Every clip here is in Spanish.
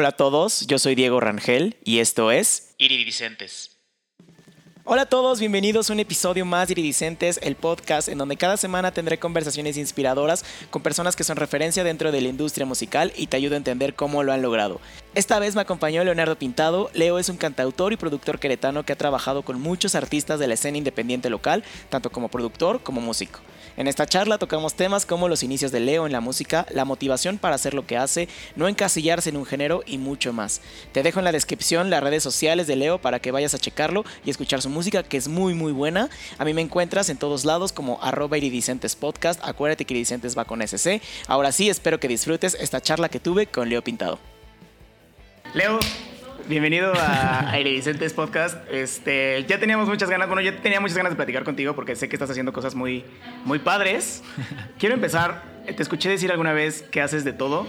Hola a todos, yo soy Diego Rangel y esto es Iridicentes. Hola a todos, bienvenidos a un episodio más de Iridicentes, el podcast en donde cada semana tendré conversaciones inspiradoras con personas que son referencia dentro de la industria musical y te ayudo a entender cómo lo han logrado. Esta vez me acompañó Leonardo Pintado. Leo es un cantautor y productor queretano que ha trabajado con muchos artistas de la escena independiente local, tanto como productor como músico. En esta charla tocamos temas como los inicios de Leo en la música, la motivación para hacer lo que hace, no encasillarse en un género y mucho más. Te dejo en la descripción las redes sociales de Leo para que vayas a checarlo y escuchar su música que es muy muy buena. A mí me encuentras en todos lados como arroba iridicentes podcast. Acuérdate que iridicentes va con SC. Ahora sí, espero que disfrutes esta charla que tuve con Leo Pintado. Leo, Bienvenido a, Iridicentes Podcast. Este, ya teníamos muchas ganas, bueno, yo tenía muchas ganas de platicar contigo porque sé que estás haciendo cosas muy, muy padres. Quiero empezar, te escuché decir alguna vez que haces de todo,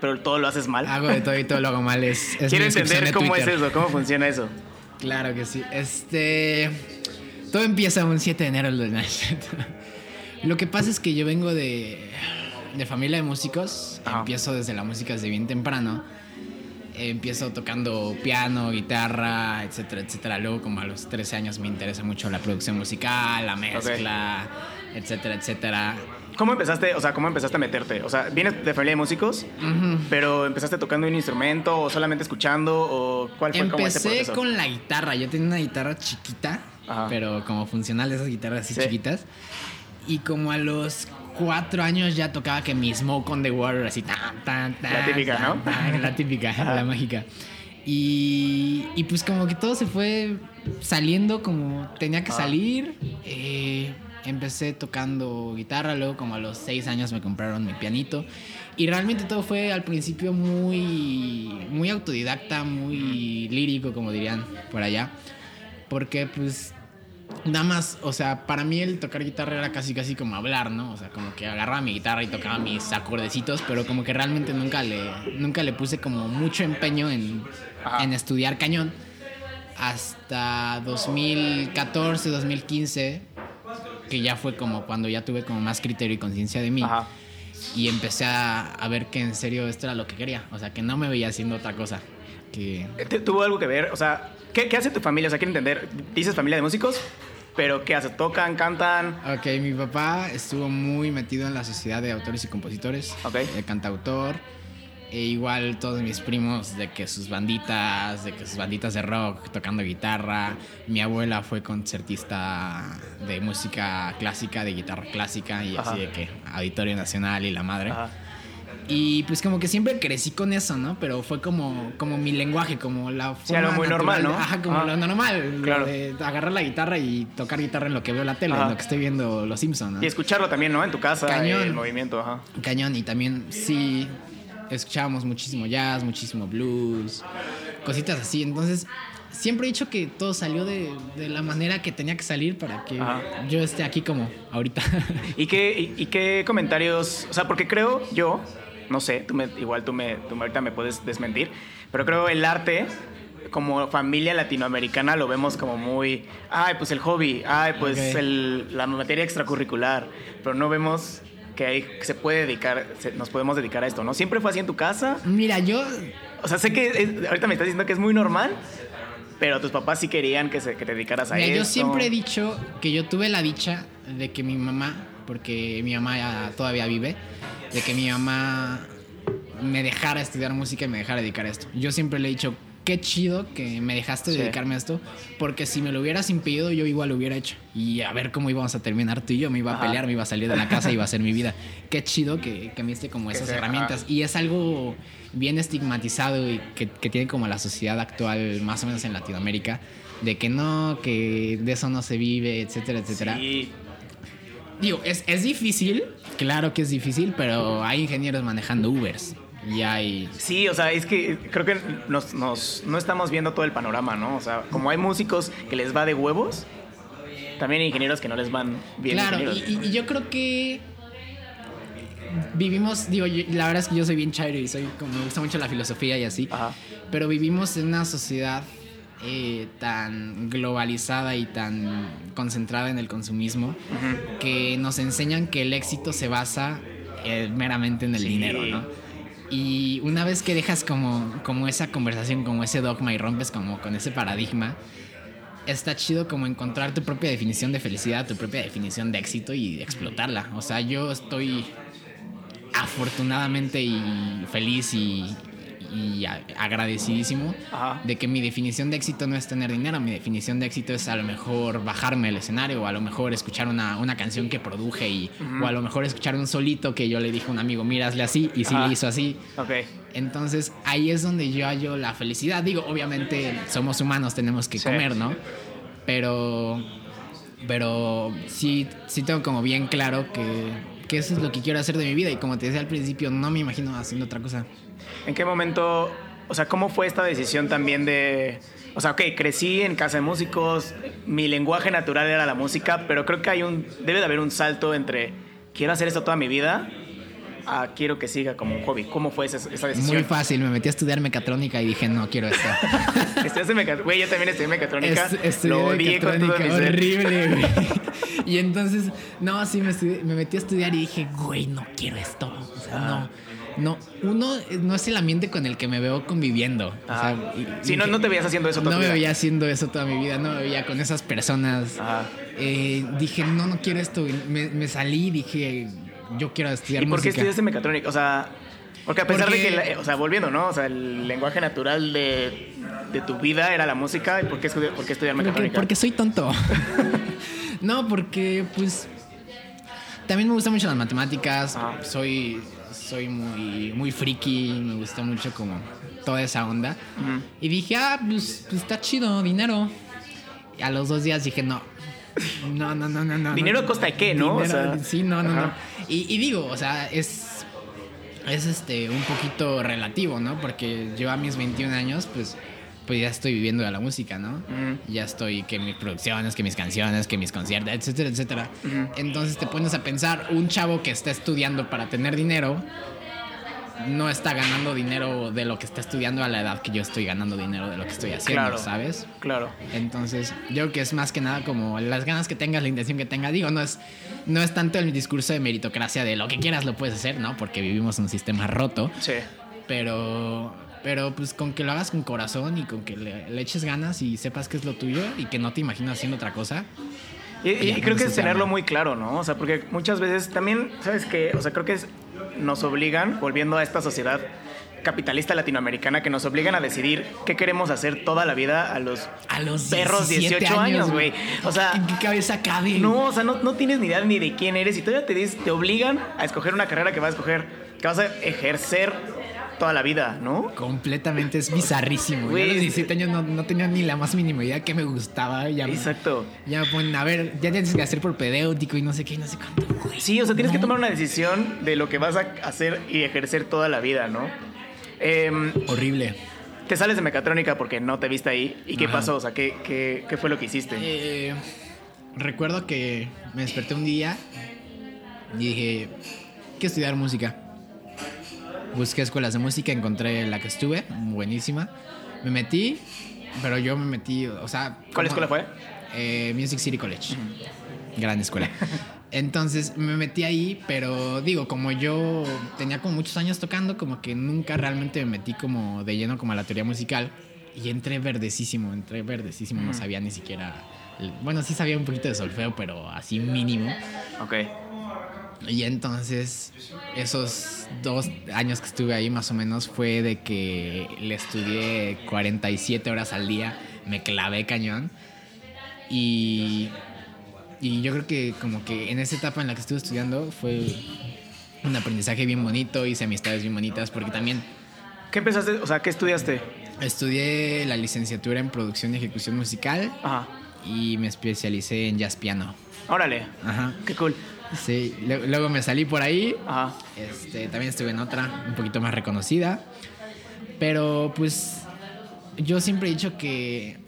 pero todo lo haces mal. Hago de todo y todo lo hago mal. Es, Quiero entender cómo es eso, cómo funciona eso. Claro que sí. Este, todo empieza un 7 de enero del Lo que pasa es que yo vengo de, de familia de músicos. Empiezo desde la música desde bien temprano empiezo tocando piano, guitarra, etcétera, etcétera. Luego, como a los 13 años, me interesa mucho la producción musical, la mezcla, etcétera, etcétera. ¿Cómo empezaste, o sea, cómo empezaste a meterte? O sea, vienes de familia de músicos, pero empezaste tocando un instrumento o solamente escuchando o cuál fue Empecé con la guitarra. Yo tenía una guitarra chiquita, pero como funcional de esas guitarras así chiquitas. Y como a los cuatro años ya tocaba que mi Smoke on the Water, así tan, tan, tan. La típica, ¿no? la típica, la mágica. Y, y, pues como que todo se fue saliendo como tenía que salir. Eh, empecé tocando guitarra, luego como a los seis años me compraron mi pianito. Y realmente todo fue al principio muy, muy autodidacta, muy lírico, como dirían por allá. Porque pues nada más, o sea, para mí el tocar guitarra era casi casi como hablar, ¿no? O sea, como que agarraba mi guitarra y tocaba mis acordecitos, pero como que realmente nunca le, nunca le puse como mucho empeño en, en estudiar cañón. Hasta 2014, 2015, que ya fue como cuando ya tuve como más criterio y conciencia de mí. Y empecé a, a, ver que en serio esto era lo que quería. O sea, que no me veía haciendo otra cosa. Que... ¿Tuvo algo que ver? O sea, ¿qué, ¿qué hace tu familia? O sea, quiero entender. ¿Dices familia de músicos? ¿Pero qué hace? ¿Tocan? ¿Cantan? Ok, mi papá estuvo muy metido en la sociedad de autores y compositores. Ok. De cantautor. E igual todos mis primos de que sus banditas, de que sus banditas de rock tocando guitarra. Mi abuela fue concertista de música clásica, de guitarra clásica y así de que Auditorio Nacional y la madre. Ajá. Y pues como que siempre crecí con eso, ¿no? Pero fue como, como mi lenguaje, como la forma sí, muy normal, ¿no? Ajá, como lo normal. Claro. de agarrar la guitarra y tocar guitarra en lo que veo la tele, en lo que estoy viendo Los Simpsons, ¿no? Y escucharlo también, ¿no? En tu casa, Cañón. el movimiento, ajá. Cañón, y también sí escuchábamos muchísimo jazz, muchísimo blues, cositas así. Entonces, siempre he dicho que todo salió de, de, la manera que tenía que salir para que yo esté aquí como ahorita. ¿Y qué, y, qué comentarios? O sea, porque creo yo no sé, tú me, igual tú, me, tú ahorita me puedes desmentir, pero creo el arte como familia latinoamericana lo vemos como muy, ay, pues el hobby, ay, pues el, la materia extracurricular, pero no vemos que, hay, que se puede dedicar, nos podemos dedicar a esto, ¿no? ¿Siempre fue así en tu casa? Mira, yo... O sea, sé que ahorita me estás diciendo que es muy normal, pero tus papás sí querían que, se, que te dedicaras a Mira, Yo siempre he dicho que yo tuve la dicha de que mi mamá, porque mi mamá todavía vive, de que mi mamá me dejara estudiar música y me dejara dedicar a esto. Yo siempre le he dicho, qué chido que me dejaste dedicarme a esto, porque si me lo hubieras impedido, yo igual lo hubiera hecho. Y a ver cómo íbamos a terminar tú y yo, me iba a pelear, me iba a salir de la casa, iba a ser mi vida. Qué chido que, que me diste como esas herramientas. Y es algo bien estigmatizado y que, que, tiene como la sociedad actual, más o menos en Latinoamérica, de que no, que de eso no se vive, etcétera, etcétera. Sí. Digo, es, es difícil, claro que es difícil, pero hay ingenieros manejando Ubers. Y hay... Sí, o sea, es que creo que nos, nos, no estamos viendo todo el panorama, ¿no? O sea, como hay músicos que les va de huevos, también hay ingenieros que no les van bien. Claro, y, yo creo que vivimos, digo, la verdad es que yo soy bien chairo y soy como me gusta mucho la filosofía y así, pero vivimos en una sociedad eh, tan globalizada y tan concentrada en el consumismo que nos enseñan que el éxito se basa eh, meramente en el dinero, ¿no? Y una vez que dejas como, como esa conversación, como ese dogma y rompes como con ese paradigma, está chido como encontrar tu propia definición de felicidad, tu propia definición de éxito y explotarla. O sea, yo estoy afortunadamente y feliz y, y agradecidísimo de que mi definición de éxito no es tener dinero, mi definición de éxito es a lo mejor bajarme el escenario o a lo mejor escuchar una, una canción que produje y, o a lo mejor escuchar un solito que yo le dije a un amigo, mira, hazle así y sí le hizo así. Okay. Entonces ahí es donde yo hallo la felicidad. Digo, obviamente somos humanos, tenemos que comer, ¿no? Pero, pero sí, sí tengo como bien claro que, que eso es lo que quiero hacer de mi vida y como te decía al principio, no me imagino haciendo otra cosa. ¿En qué momento, o sea, cómo fue esta decisión también de, o sea, ok, crecí en casa de músicos, mi lenguaje natural era la música, pero creo que hay un, debe de haber un salto entre quiero hacer esto toda mi vida a quiero que siga como un hobby. ¿Cómo fue esa, decisión? Muy fácil, me metí a estudiar mecatrónica y dije, no, quiero esto. Estudiaste mecatrónica, güey, yo también estudié mecatrónica. Es, Lo odié con todo horrible, güey. y entonces, no, sí, me, me metí a estudiar y dije, güey, no quiero esto. O sea, no no, uno no es el ambiente con el que me veo conviviendo. O sea, sí, no, no te veías haciendo eso toda No me veía haciendo eso toda mi vida, no me veía con esas personas. Eh, dije, no, no quiero esto. Me, me salí y dije, yo quiero estudiar ¿Y por qué estudiaste mecatrónica? O sea, porque a pesar de que, o sea, volviendo, ¿no? O sea, el lenguaje natural de, de tu vida era la música. ¿Y por qué, por qué estudiar mecatrónica? Porque, porque soy tonto. no, porque, pues, también me gustan mucho las matemáticas. Soy soy muy, muy friki, me gusta mucho como toda esa onda. Y dije, ah, pues, pues, está chido, dinero. Y a los dos días dije, no. No, no, no, no, no. ¿Dinero costa de qué, no? sí, no, no, no. Y, digo, o sea, es. Es este un poquito relativo, ¿no? Porque yo a mis 21 años, pues pues ya estoy viviendo de la música, ¿no? Ya estoy, que mis producciones, que mis canciones, que mis conciertos, etcétera, etcétera. Entonces te pones a pensar, un chavo que está estudiando para tener dinero, no está ganando dinero de lo que está estudiando a la edad que yo estoy ganando dinero de lo que estoy haciendo, ¿sabes? Claro. Entonces, yo creo que es más que nada como las ganas que tengas, la intención que tengas. Digo, no es, no es tanto el discurso de meritocracia de lo que quieras lo puedes hacer, ¿no? Porque vivimos en un sistema roto. Sí. Pero pero pues con que lo hagas con corazón y con que le, eches ganas y sepas que es lo tuyo y que no te imaginas haciendo otra cosa. Y, creo que es tenerlo muy claro, ¿no? O sea, porque muchas veces también, ¿sabes qué? O sea, creo que nos obligan, volviendo a esta sociedad capitalista latinoamericana que nos obligan a decidir qué queremos hacer toda la vida a los, a los perros 18 años, güey. O sea, ¿en qué cabeza cabe? No, o sea, no, no, tienes ni idea ni de quién eres y todavía te, te obligan a escoger una carrera que vas a escoger, que vas a ejercer toda la vida, ¿no? Completamente, es bizarrísimo. Yo a los 17 años no, tenía ni la más mínima idea que me gustaba. Ya, Exacto. Ya ponen, a ver, ya tienes que hacer por pedéutico y no sé qué, y no sé cuánto. Sí, o sea, tienes que tomar una decisión de lo que vas a hacer y ejercer toda la vida, ¿no? Em, Horrible. Te sales de mecatrónica porque no te viste ahí. ¿Y qué pasó? O sea, ¿qué, qué, qué fue lo que hiciste? Eh, recuerdo que me desperté un día y dije, que estudiar música busqué escuelas de música, encontré la que estuve, buenísima. Me metí, pero yo me metí, o sea... ¿Cuál escuela fue? Eh, Music City College. Gran escuela. Entonces me metí ahí, pero digo, como yo tenía como muchos años tocando, como que nunca realmente me metí como de lleno como a la teoría musical. Y entré verdecísimo, entré verdecísimo, no sabía ni siquiera... Bueno, sí sabía un poquito de solfeo, pero así mínimo. Ok. Y entonces, esos dos años que estuve ahí más o menos fue de que le estudié 47 horas al día, me clavé cañón. Y, y yo creo que como que en esa etapa en la que estuve estudiando fue un aprendizaje bien bonito, hice amistades bien bonitas, porque también... ¿Qué empezaste? O sea, ¿qué estudiaste? Estudié la licenciatura en producción y ejecución musical. Ajá. Y me especialicé en jazz piano. Órale. Ajá. Qué cool. Sí, luego me salí por ahí. Este, también estuve en otra, un poquito más reconocida. Pero pues yo siempre he dicho que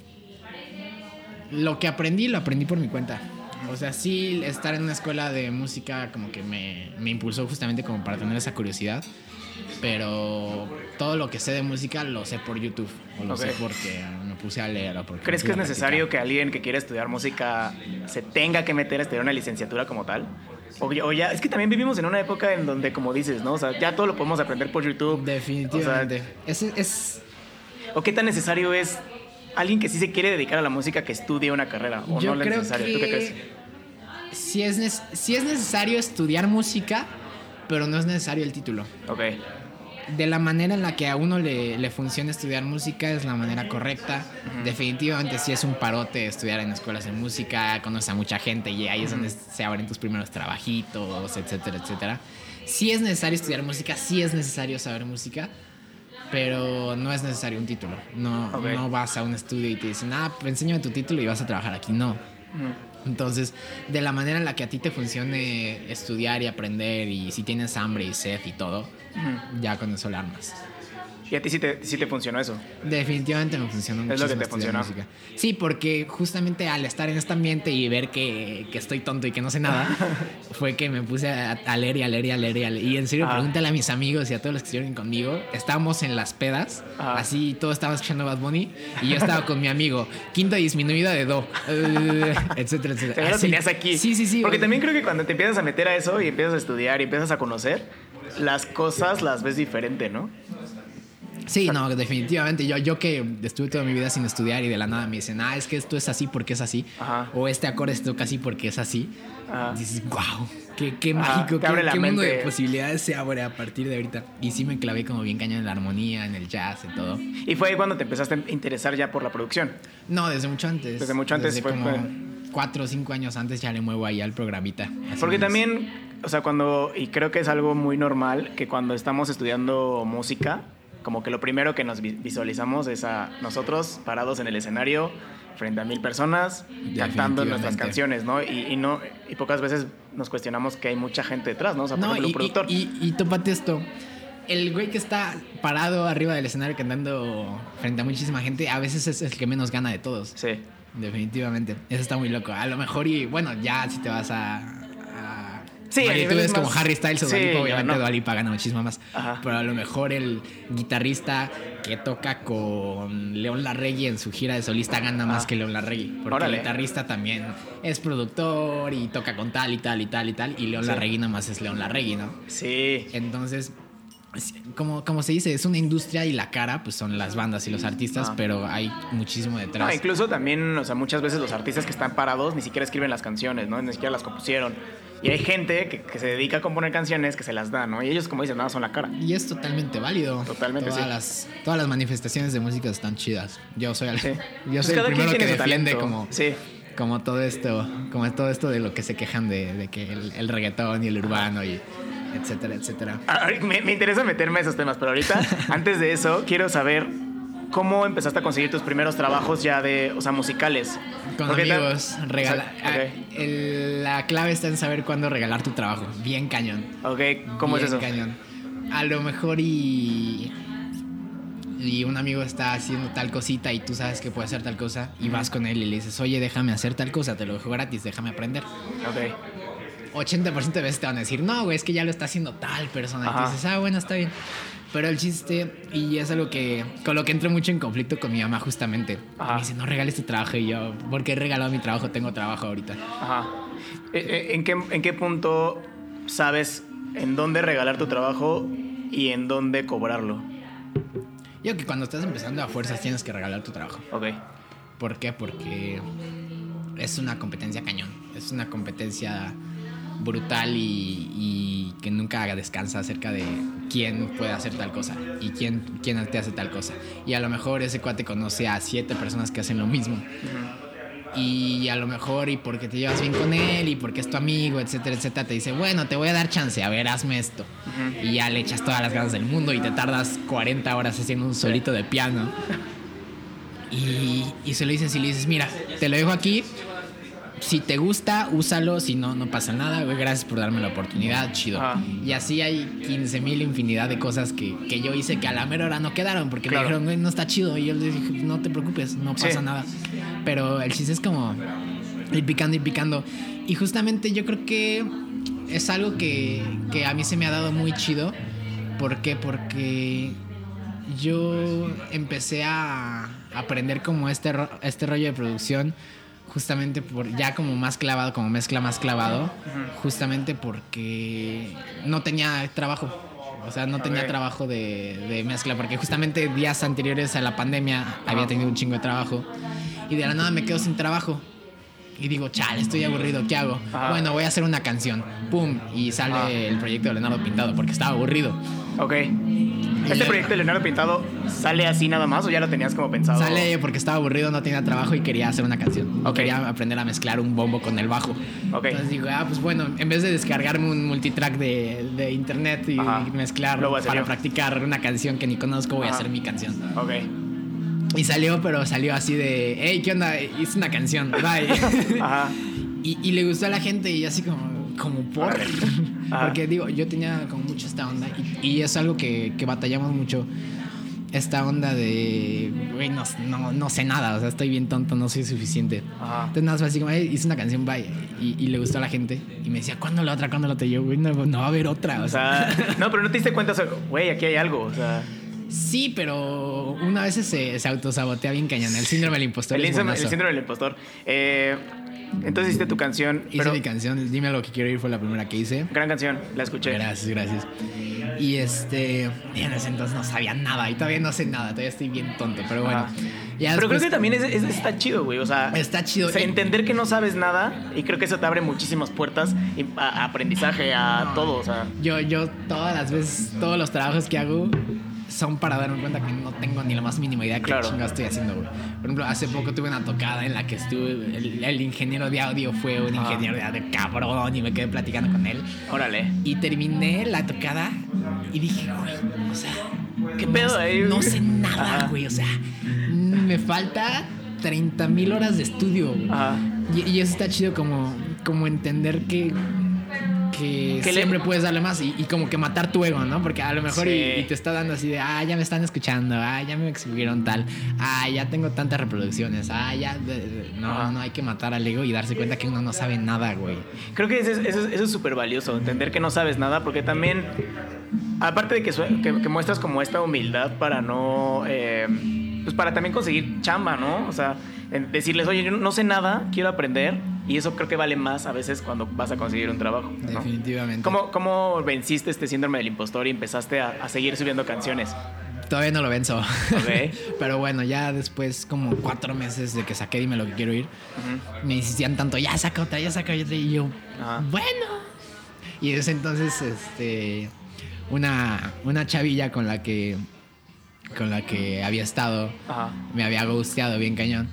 lo que aprendí, lo aprendí por mi cuenta. O sea, sí, estar en una escuela de música como que me, me impulsó justamente como para tener esa curiosidad pero todo lo que sé de música lo sé por YouTube o lo sé porque me puse a leer o porque ¿Crees que es necesario que alguien que quiera estudiar música se tenga que meter a estudiar una licenciatura como tal? O, o ya, es que también vivimos en una época en donde, como dices, ¿no? O sea, ya todo lo podemos aprender por YouTube. Definitivamente. es, es... ¿O qué tan necesario es alguien que sí se quiere dedicar a la música que estudie una carrera? ¿O Yo no es creo necesario? que ¿Tú qué crees? Sí es, sí es necesario estudiar música, pero no es necesario el título. Ok. De la manera en la que a uno le, le funciona estudiar música es la manera correcta. Definitivamente sí es un parote estudiar en escuelas de música, conoces a mucha gente y ahí es donde se abren tus primeros trabajitos, etcétera, etcétera. Sí es necesario estudiar música, sí es necesario saber música, pero no es necesario un título. No, no vas a un estudio y te dicen, ah, pues enséñame tu título y vas a trabajar aquí. No. Entonces, de la manera en la que a ti te funcione estudiar y aprender y si tienes hambre y sed y todo, ya con eso lo armas. ¿Y a ti sí te, sí te funcionó eso? Definitivamente me funcionó Es lo que te funcionó. Sí, porque justamente al estar en este ambiente y ver que, que estoy tonto y que no sé nada, fue que me puse a, a leer y a leer y a leer y a leer. Y en serio, Ajá. pregúntale a mis amigos y a todos los que estuvieron conmigo. Estábamos en las pedas, Ajá. así todos estaban escuchando Bad Bunny y yo estaba con mi amigo, quinta disminuida de do, etcétera, etcétera. Así. tenías aquí. Sí, sí, sí. Porque también creo que cuando te empiezas a meter a eso y empiezas a estudiar y empiezas a conocer, las cosas las ves diferente, ¿no? Sí, no, definitivamente. Yo, yo que estuve toda mi vida sin estudiar y de la nada me dicen, ah, es que esto es así porque es así. Ajá. O este acorde se toca así porque es así. Ajá. Dices, wow, qué, qué mágico, qué, qué mundo de posibilidades se abre a partir de ahorita. Y sí me clavé como bien cañón en la armonía, en el jazz, en todo. Y fue ahí cuando te empezaste a interesar ya por la producción. No, desde mucho antes. Desde mucho antes Desde fue- como fue- cuatro o cinco años antes ya le muevo ahí al programita. Porque también, o sea, cuando, y creo que es algo muy normal, que cuando estamos estudiando música, como que lo primero que nos vi- visualizamos es a nosotros parados en el escenario frente a mil personas cantando nuestras canciones, ¿no? Y, y no y pocas veces nos cuestionamos que hay mucha gente detrás, ¿no? O sea, por No, ejemplo, y, un productor. y, y, y tópate esto. El güey que está parado arriba del escenario cantando frente a muchísima gente, a veces es el que menos gana de todos. Sí. Definitivamente. Eso está muy loco. A lo mejor, y bueno, ya si te vas a. Sí, a magnitudes niveles como Harry Styles o Sí, Dua Lipa, obviamente no. Dua Lipa gana muchísimo más. Ajá. Pero a lo mejor el guitarrista que toca con León Larregui en su gira de solista gana más Ah. que León Larregui. Porque Órale. el guitarrista también es productor y toca con tal y tal y tal y tal. Y León Sí. Larregui nada más es León Larregui, ¿no? Sí. Entonces, es- como, como se dice, es una industria y la cara, pues son las bandas y los artistas, Ah. pero hay muchísimo detrás. No, incluso también, o sea, muchas veces los artistas que están parados ni siquiera escriben las canciones, ¿no? Ni siquiera las compusieron. Y hay gente que, que se dedica a componer canciones que se las da, ¿no? Y ellos, como dicen, nada, son la cara. Y es totalmente válido. Totalmente, todas sí. Las, todas las manifestaciones de música están chidas. Yo soy Sí. yo Pues soy el primero que defiende como, Sí. como todo esto, como todo esto de lo que se quejan de, de que el, el reggaetón y el urbano y etcétera, etcétera. Ah, Me, me interesa meterme a esos temas, pero ahorita, antes de eso, quiero saber cómo empezaste a conseguir tus primeros trabajos ya de, o sea, musicales. Con Porque amigos, regala- O sea, ok. ah, el- la clave está en saber cuándo regalar tu trabajo. Bien cañón. Ok, ¿cómo es Bien eso? cañón. A lo mejor y. Y un amigo está haciendo tal cosita y tú sabes que puede hacer tal cosa y vas con él y le dices, oye, déjame hacer tal cosa, te lo dejo gratis, déjame aprender. Ok. 80% de veces te van a decir, no, güey, es que ya lo está haciendo tal persona. Y tú dices, ah, bueno, está bien. Pero el chiste, y es algo que, con lo que entro mucho en conflicto con mi mamá justamente. Ajá. Me dice, no regales tu trabajo. Y yo, ¿por qué he regalado mi trabajo? Tengo trabajo ahorita. Ajá. Eh, eh, ¿En qué, ¿En qué punto sabes en dónde regalar tu trabajo y en dónde cobrarlo? Yo que cuando estás empezando a fuerzas tienes que regalar tu trabajo. Ok. ¿Por qué? Porque es una competencia cañón. Es una competencia brutal y, y que nunca descansa acerca de quién puede hacer tal cosa y quién, quién te hace tal cosa. Y a lo mejor ese cuate conoce a siete personas que hacen lo mismo. Y a lo mejor, y porque te llevas bien con él, y porque es tu amigo, etcétera, etcétera, te dice, bueno, te voy a dar chance, a ver, hazme esto. Y ya le echas todas las ganas del mundo y te tardas 40 horas haciendo un solito de piano. Y, y se lo dices y le dices, mira, te lo dejo aquí. Si te gusta, úsalo. Si no, no pasa nada. güey, Gracias por darme la oportunidad. Chido. Ajá. Y así hay 15 mil infinidad de cosas que, que yo hice que a la mera hora no quedaron. Porque Claro. me dijeron, güey, no está chido. Y yo les dije, no te preocupes, no Sí. pasa nada. Pero el chiste es como ir picando, ir picando. Y justamente yo creo que es algo que, que a mí se me ha dado muy chido. ¿Por qué? Porque yo empecé a aprender como este, este rollo de producción justamente por ya como más clavado, como mezcla más clavado, justamente porque no tenía trabajo. O sea, no tenía trabajo de, de mezcla, porque justamente días anteriores a la pandemia había tenido un chingo de trabajo. Y de la nada me quedo sin trabajo. Y digo, chale, estoy aburrido, ¿qué hago? Ajá. Bueno, voy a hacer una canción. ¡Pum! Y sale Ajá. el proyecto de Leonardo Pintado, porque estaba aburrido. Ok. ¿Este proyecto de Leonardo Pintado sale así nada más o ya lo tenías como pensado? Sale porque estaba aburrido, no tenía trabajo y quería hacer una canción. O quería aprender a mezclar un bombo con el bajo. Entonces digo, ah, pues bueno, en vez de descargarme un multitrack de, de internet y Ajá. mezclarlo para yo. practicar una canción que ni conozco, voy Ajá. a hacer mi canción. Ok. Y salió, pero salió así de, hey, ¿qué onda? Hice una canción, bye. Ajá. y, y le gustó a la gente y así como, como por. Ajá. Porque digo, yo tenía como mucho esta onda y, y es algo que, que batallamos mucho. Esta onda de, güey, no, no, no sé nada, o sea, estoy bien tonto, no soy suficiente. Ajá. Entonces nada más así como, "Hey, hice una canción, bye. Y, y le gustó a la gente. Y me decía, ¿cuándo la otra? ¿Cuándo la otra? Y yo, güey, no, no va a haber otra. O O sea, no, pero no te diste cuenta, o sea, güey, aquí hay algo. O sea, sí, pero una vez se, se autosabotea bien cañón. El síndrome del impostor el, es el síndrome del impostor. Eh, entonces hiciste tu canción. Hice pero, mi canción, Dime lo que quiero ir, fue la primera que hice. Gran canción, la escuché. Gracias, gracias. Y este, en ese entonces no sabía nada y todavía no sé nada, todavía estoy bien tonto, pero bueno. Ajá. Ya Pero creo después- que también es, es- está chido, güey. O sea, Está chido. o sea, entender que no sabes nada y creo que eso te abre muchísimas puertas y a, a aprendizaje, a todo. O sea, Yo, yo todas las veces, todos los trabajos que hago son para darme cuenta que no tengo ni la más mínima idea de qué chingados estoy haciendo, güey. Por ejemplo, hace poco tuve una tocada en la que estuve, el, el ingeniero de audio fue un ingeniero de audio cabrón y me quedé platicando con él. órale. Y terminé la tocada y dije, güey, o sea, ¿Qué pedo ahí? No sé nada, güey, o sea, me falta 30 mil horas de estudio, güey. Ajá. Y, y eso está chido como, como entender que, que, Que le- siempre puedes darle más y, y como que matar tu ego, ¿no? Porque a lo mejor Sí. y, y te está dando así de, ah, ya me están escuchando, ah, ya me escribieron tal, ah, ya tengo tantas reproducciones, ah, ya... no, no hay que matar al ego y darse cuenta que uno no sabe nada, güey. Creo que eso es- súper valioso, entender que no sabes nada, porque también, aparte de que, sue- que, que muestras como esta humildad para no, eh, pues para también conseguir chamba, ¿no? O sea, decirles, oye, yo no sé nada, quiero aprender, y eso creo que vale más a veces cuando vas a conseguir un trabajo. ¿no? Definitivamente. ¿Cómo, ¿Cómo venciste este síndrome del impostor y empezaste a, a seguir subiendo canciones? Todavía no lo venzo. Ok. Pero bueno, ya después, como cuatro meses de que saqué Dime lo que quiero ir, me insistían tanto, ya saca otra, ya saca otra. Y yo, bueno. Y desde entonces, este, una, una chavilla con la que, con la que había estado, me había gusteado bien cañón.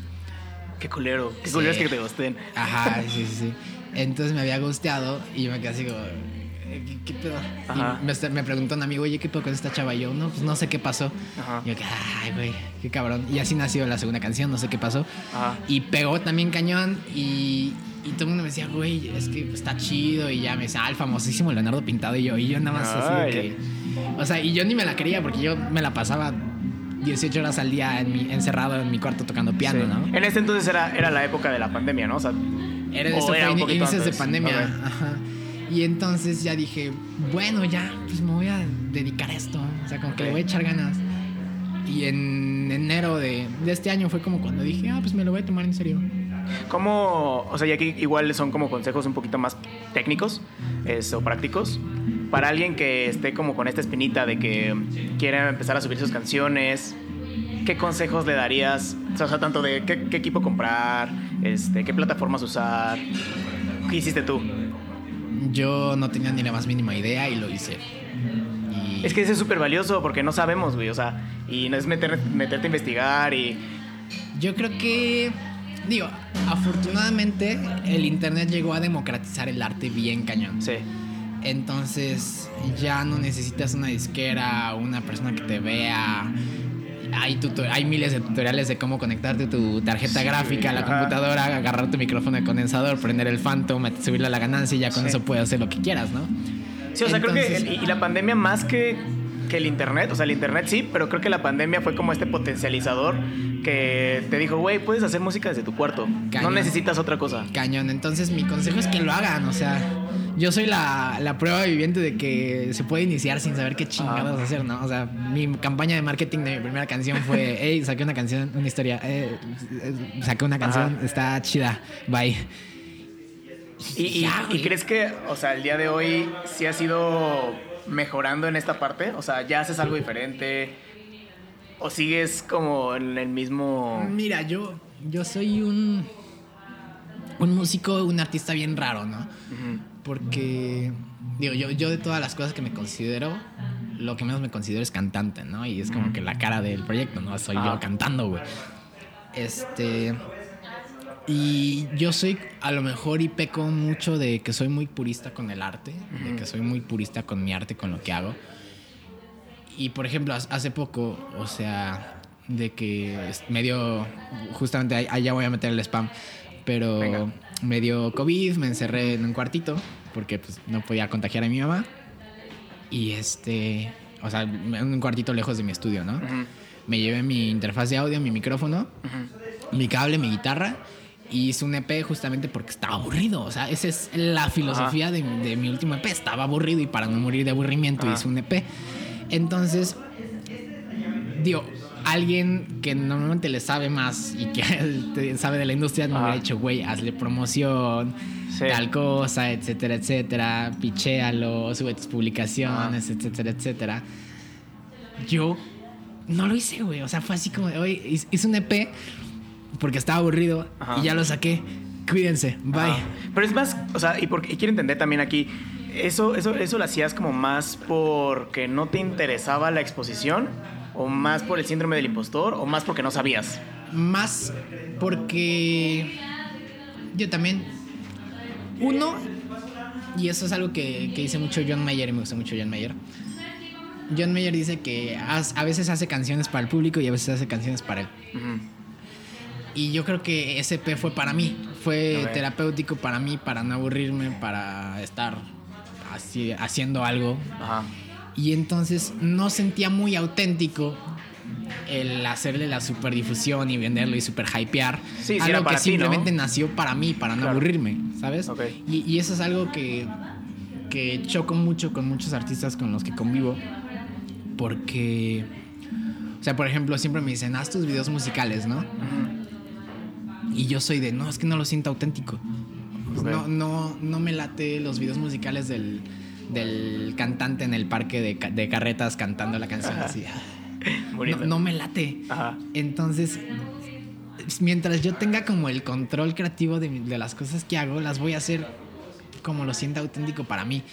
Qué culero. Qué Sí. culero es que te gusten. Ajá, sí, sí, sí. Entonces me había gusteado y yo me quedé así como, "Eh, ¿qué, qué pedo? Y me, me preguntó un amigo, oye, ¿qué pedo con esta chava? Y yo, no, pues no sé qué pasó. Ajá. Y yo, ay, güey, qué cabrón. Y así nació la segunda canción, no sé qué pasó. Ajá. Y pegó también cañón y, y todo el mundo me decía, güey, es que está chido. Y ya me decía, ah, el famosísimo Leonardo Pintado. Y yo, y yo nada más así de que... O sea, y yo ni me la quería porque yo me la pasaba 18 horas al día en mi- encerrado en mi cuarto tocando piano, Sí. ¿no? En este entonces era, era la época de la pandemia, ¿no? O sea, Era, o eso era fue un ini- poquito inicios de pandemia. Ajá. Y entonces ya dije, bueno, ya, pues me voy a dedicar a esto. O sea, como que le voy a echar ganas. Y en enero de, de este año fue como cuando dije, ah, pues me lo voy a tomar en serio. ¿Cómo, o sea, y aquí igual son como consejos un poquito más técnicos es, o prácticos para alguien que esté como con esta espinita de que quiere empezar a subir sus canciones? ¿Qué consejos le darías? O sea, tanto de qué, qué equipo comprar, este, qué plataformas usar. ¿Qué hiciste tú? Yo no tenía ni la más mínima idea y lo hice. Y Es que eso es súper valioso porque no sabemos, güey. O sea, y no es meter, meterte a investigar y... yo creo que, digo, afortunadamente el Internet llegó a democratizar el arte bien cañón. Sí. Entonces ya no necesitas una disquera una persona que te vea. Hay, miles de tutoriales de cómo conectarte tu tarjeta Sí, gráfica a la ajá. computadora, agarrar tu micrófono de condensador, prender el Phantom, subirle a la ganancia y ya con Sí. eso puedes hacer lo que quieras, ¿no? Sí, o sea, creo que... el- y la pandemia más que, que el internet, o sea, el internet sí, pero creo que la pandemia fue como este potencializador que te dijo, güey, puedes hacer música desde tu cuarto. No necesitas otra cosa. Cañón. Entonces mi consejo es que lo hagan, o sea, yo soy la, la, prueba viviente de que se puede iniciar sin saber qué chingados ah. hacer, ¿no? O sea, mi campaña de marketing de mi primera canción fue, hey, saqué una canción, una historia, eh, saqué una canción, está chida, bye. ¿Y, y, crees que, o sea, el día de hoy sí ha sido mejorando en esta parte? O sea, ¿ya haces algo diferente? ¿O sigues como en el mismo...? Mira, yo, yo soy un, un músico, un artista bien raro, ¿no? Porque, digo, yo, yo de todas las cosas que me considero, lo que menos me considero es cantante, ¿no? Y es como que la cara del proyecto, ¿no? Soy yo cantando, güey. Este... Y yo soy, a lo mejor, y peco mucho de que soy muy purista con el arte, de que soy muy purista con mi arte, con lo que hago. Y por ejemplo, hace poco, o sea, de que medio, justamente allá voy a meter el spam, pero me dio COVID, me encerré en un cuartito porque pues, no podía contagiar a mi mamá. Y este, o sea, en un cuartito lejos de mi estudio, ¿no? Me llevé mi interfaz de audio, mi micrófono, mi cable, mi guitarra y hice un EP justamente porque estaba aburrido. O sea, esa es la filosofía de, mi último EP. Estaba aburrido y para no morir de aburrimiento hice un EP. Entonces, digo, alguien que normalmente le sabe más y que sabe de la industria me hubiera dicho, güey, hazle promoción, tal cosa, etcétera, etcétera, pichéalo, sube tus publicaciones, etcétera, etcétera. Yo no lo hice, güey. O sea, fue así como de, oye, hice un EP porque estaba aburrido y ya lo saqué. Cuídense, bye. Pero es más, o sea, y porque quiero entender también aquí, eso, eso, eso lo hacías como más porque no te interesaba la exposición, o más por el síndrome del impostor, o más porque no sabías. Más porque yo también, uno, y eso es algo que, que dice mucho John Mayer, y me gusta mucho John Mayer. John Mayer dice que a veces hace canciones para el público y a veces hace canciones para él. Y yo creo que ese P fue para mí, fue terapéutico para mí, para no aburrirme, para estar así, haciendo algo. Y entonces no sentía muy auténtico el hacerle la super difusión y venderlo y super hypear. Sí, algo que simplemente nació para mí, para no aburrirme, ¿sabes? Y, y, eso es algo que, que choco mucho con muchos artistas con los que convivo. Porque, o sea, por ejemplo, siempre me dicen, haz tus videos musicales, ¿no? Y yo soy de, no, es que no lo siento auténtico. No, no, no me late los videos musicales del, del cantante en el parque de, de carretas cantando la canción así. No, no, me late. Entonces, mientras yo tenga como el control creativo de, de, las cosas que hago, las voy a hacer como lo sienta auténtico para mí.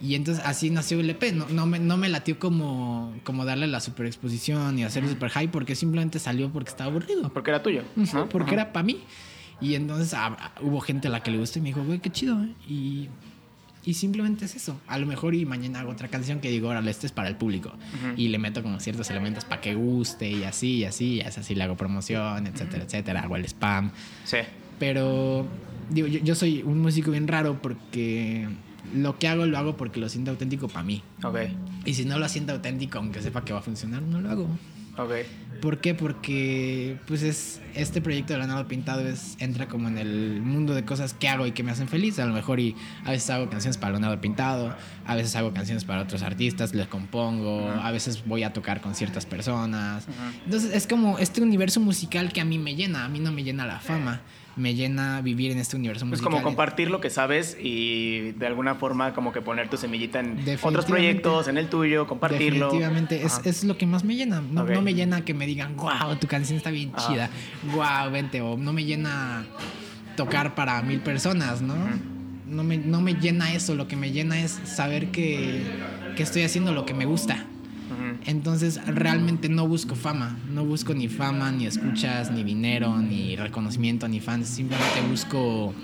Y entonces así nació el EP. No, no, me, no me latió como, como darle la super exposición y hacer super high porque simplemente salió porque estaba aburrido. Porque era tuyo. Porque era para mí. Y entonces ah, hubo gente a la que le gustó y me dijo, güey, qué chido. ¿eh? Y, y simplemente es eso. A lo mejor y mañana hago otra canción que digo, ahora este es para el público. Y le meto como ciertos elementos para que guste y así y así. Y es así, le hago promoción, etcétera, etcétera. Hago el spam. Sí. Pero digo, yo, soy un músico bien raro porque lo que hago lo hago porque lo siento auténtico para mí. Ok. Y si no lo siento auténtico, aunque sepa que va a funcionar, no lo hago. Ok. ¿Por qué? Porque pues es este proyecto de Leonardo Pintado es entra como en el mundo de cosas que hago y que me hacen feliz. A lo mejor y a veces hago canciones para Leonardo Pintado, a veces hago canciones para otros artistas, les compongo, a veces voy a tocar con ciertas personas. Entonces es como este universo musical que a mí me llena, a mí no me llena la fama me llena vivir en este universo musical. Es como compartir lo que sabes y de alguna forma como que poner tu semillita en otros proyectos, en el tuyo, compartirlo. Definitivamente, es, es, lo que más me llena. No, no, me llena que me digan, wow, tu canción está bien chida, wow, vente, o no me llena tocar para mil personas, ¿no? no, me, no me llena eso, lo que me llena es saber que, que estoy haciendo lo que me gusta. Entonces realmente no busco fama, no busco ni fama, ni escuchas, ni dinero, ni reconocimiento, ni fans, simplemente busco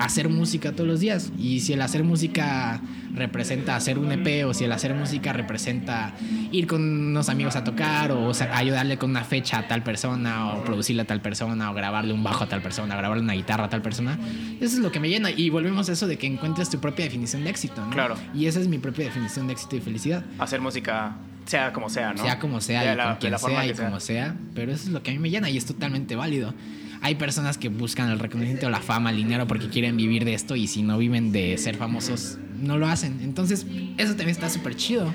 hacer música todos los días. Y si el hacer música representa hacer un EP o si el hacer música representa ir con unos amigos a tocar o, ayudarle con una fecha a tal persona o producirle a tal persona o grabarle un bajo a tal persona, o grabarle una guitarra a tal persona, eso es lo que me llena. Y volvemos a eso de que encuentres tu propia definición de éxito. ¿no? Claro. Y esa es mi propia definición de éxito y felicidad. Hacer música sea como sea, ¿no? Sea como sea, y con quien sea y como sea, pero eso es lo que a mí me llena y es totalmente válido. Hay personas que buscan el reconocimiento, la fama, el dinero porque quieren vivir de esto y si no viven de ser famosos, no lo hacen. Entonces, eso también está súper chido.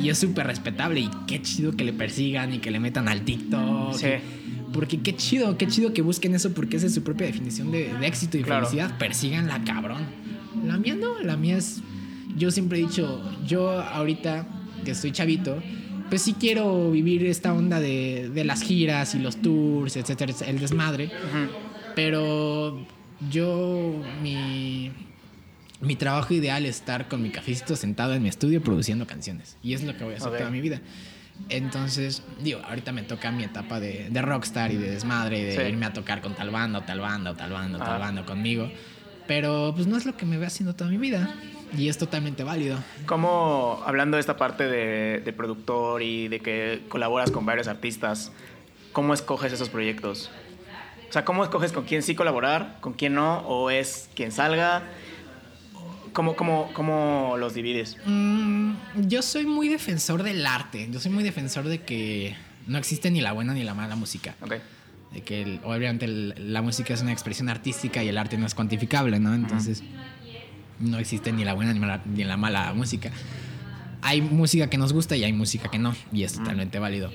Y es súper respetable y qué chido que le persigan y que le metan al TikTok. Sí. Porque qué chido, qué chido que busquen eso porque esa es su propia definición de, de éxito y Claro. felicidad. Persíganla, cabrón. La mía no, la mía es... Yo siempre he dicho, yo ahorita que estoy chavito, pues sí quiero vivir esta onda de, de las giras y los tours, etcétera, el desmadre. Pero yo, mi, mi trabajo ideal es estar con mi cafecito sentado en mi estudio produciendo canciones. Y es lo que voy a hacer Ok. toda mi vida. Entonces, digo, ahorita me toca mi etapa de, de rockstar y de desmadre y de Sí. irme a tocar con tal banda o tal banda o tal banda o Ajá. tal banda conmigo. Pero pues no es lo que me veo haciendo toda mi vida. Y es totalmente válido. ¿Cómo, hablando de esta parte de, de productor y de que colaboras con varios artistas, cómo escoges esos proyectos? O sea, ¿cómo escoges con quién sí colaborar, con quién no? ¿O es quien salga? ¿Cómo, cómo, cómo los divides? Mm, yo soy muy defensor del arte. Yo soy muy defensor de que no existe ni la buena ni la mala música. De que el- obviamente el- la música es una expresión artística y el arte no es cuantificable, ¿no? Entonces no existe ni la buena ni, mala- ni la mala música. Hay música que nos gusta y hay música que no, y es totalmente válido.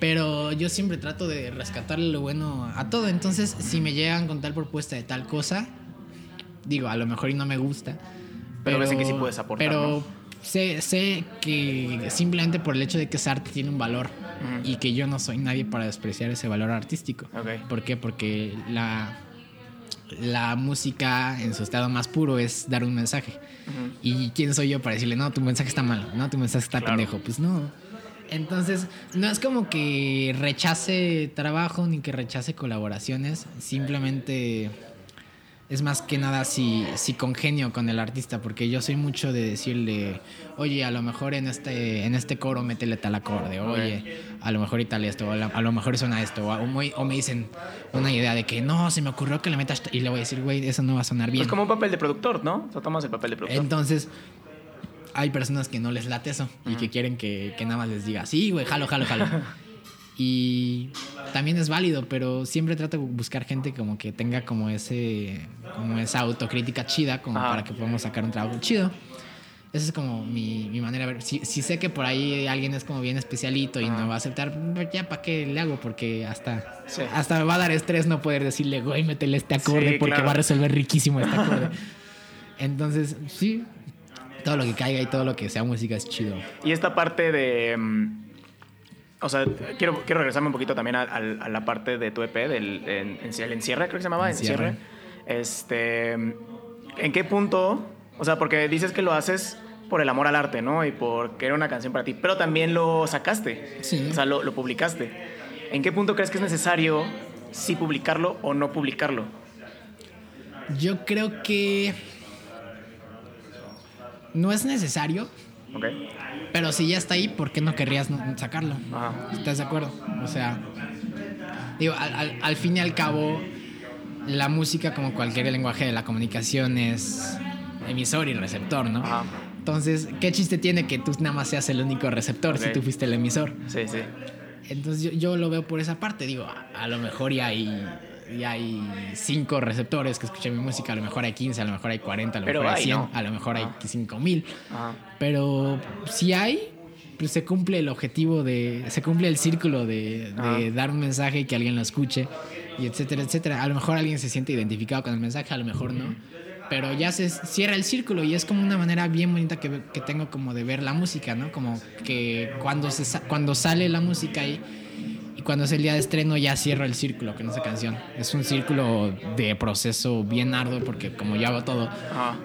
Pero yo siempre trato de rescatarle lo bueno a todo. Entonces, si me llegan con tal propuesta de tal cosa, digo, a lo mejor y no me gusta. Pero ves que sí puedes aportar, Pero ¿no? sé, sé que simplemente por el hecho de que es arte tiene un valor y que yo no soy nadie para despreciar ese valor artístico. Ok. ¿Por qué? Porque la, la música en su estado más puro es dar un mensaje. ¿Y quién soy yo para decirle, no, tu mensaje está mal, no, tu mensaje está Claro. pendejo? Pues no. Entonces, no es como que rechace trabajo ni que rechace colaboraciones, simplemente es más que nada si, si congenio con el artista, porque yo soy mucho de decirle, oye, a lo mejor en este, en este coro métele tal acorde, oye, a lo mejor y tal esto, o a, lo mejor suena esto, o, muy- o me dicen una idea de que no, se me ocurrió que le metas, y le voy a decir, güey, eso no va a sonar bien. Es como un papel de productor, ¿no? O sea, tomas el papel de productor. Entonces, hay personas que no les late eso y que quieren que, que nada más les diga, sí, güey, jalo, jalo, jalo. y también es válido, pero siempre trato de buscar gente como que tenga como ese como esa autocrítica chida como Ajá. para que podamos sacar un trabajo chido. Esa es como mi, mi manera de ver. Si, si sé que por ahí alguien es como bien especialito y Ajá. no va a aceptar, pues ya para qué le hago, porque hasta, Sí. hasta me va a dar estrés no poder decirle, güey, métele este acorde Sí, porque claro. va a resolver riquísimo este acorde. Entonces, sí, todo lo que caiga y todo lo que sea música es chido. Y esta parte de... O sea, quiero, quiero regresarme un poquito también a, a- a la parte de tu EP, del en- en- el encierre, creo que se llamaba, Encierre. encierre. Este, ¿En qué punto? O sea, porque dices que lo haces por el amor al arte, ¿no? Y porque era una canción para ti, pero también lo sacaste. Sí. O sea, lo, lo publicaste. ¿En qué punto crees que es necesario sí publicarlo o no publicarlo? Yo creo que no es necesario, ¿Ok? Pero si ya está ahí, ¿por qué no querrías sacarlo? Ajá. ¿Estás de acuerdo? O sea, digo, al, al- al fin y al cabo, la música, como cualquier lenguaje de la comunicación, es emisor y receptor, ¿no? Ajá. Entonces, ¿qué chiste tiene que tú nada más seas el único receptor si tú fuiste el emisor? Sí, sí. Entonces yo, yo lo veo por esa parte, digo, a, a lo mejor ya hay, ya hay cinco receptores que escuchan mi música, a lo mejor hay 15, a lo mejor hay 40, a lo Pero mejor hay hay, 100, ¿no? a lo mejor hay Ajá. 5000. Ajá. Pero si hay, pues se cumple el objetivo de, se cumple el círculo de, de Ajá. dar un mensaje y que alguien lo escuche, y etcétera, etcétera. A lo mejor alguien se siente identificado con el mensaje, a lo mejor no. Pero ya se cierra el círculo y es como una manera bien bonita que, que tengo como de ver la música, ¿no? Como que cuando, se, cuando sale la música y, y cuando es el día de estreno ya cierro el círculo con esa canción. Es un círculo de proceso bien arduo porque como yo hago todo, Ajá.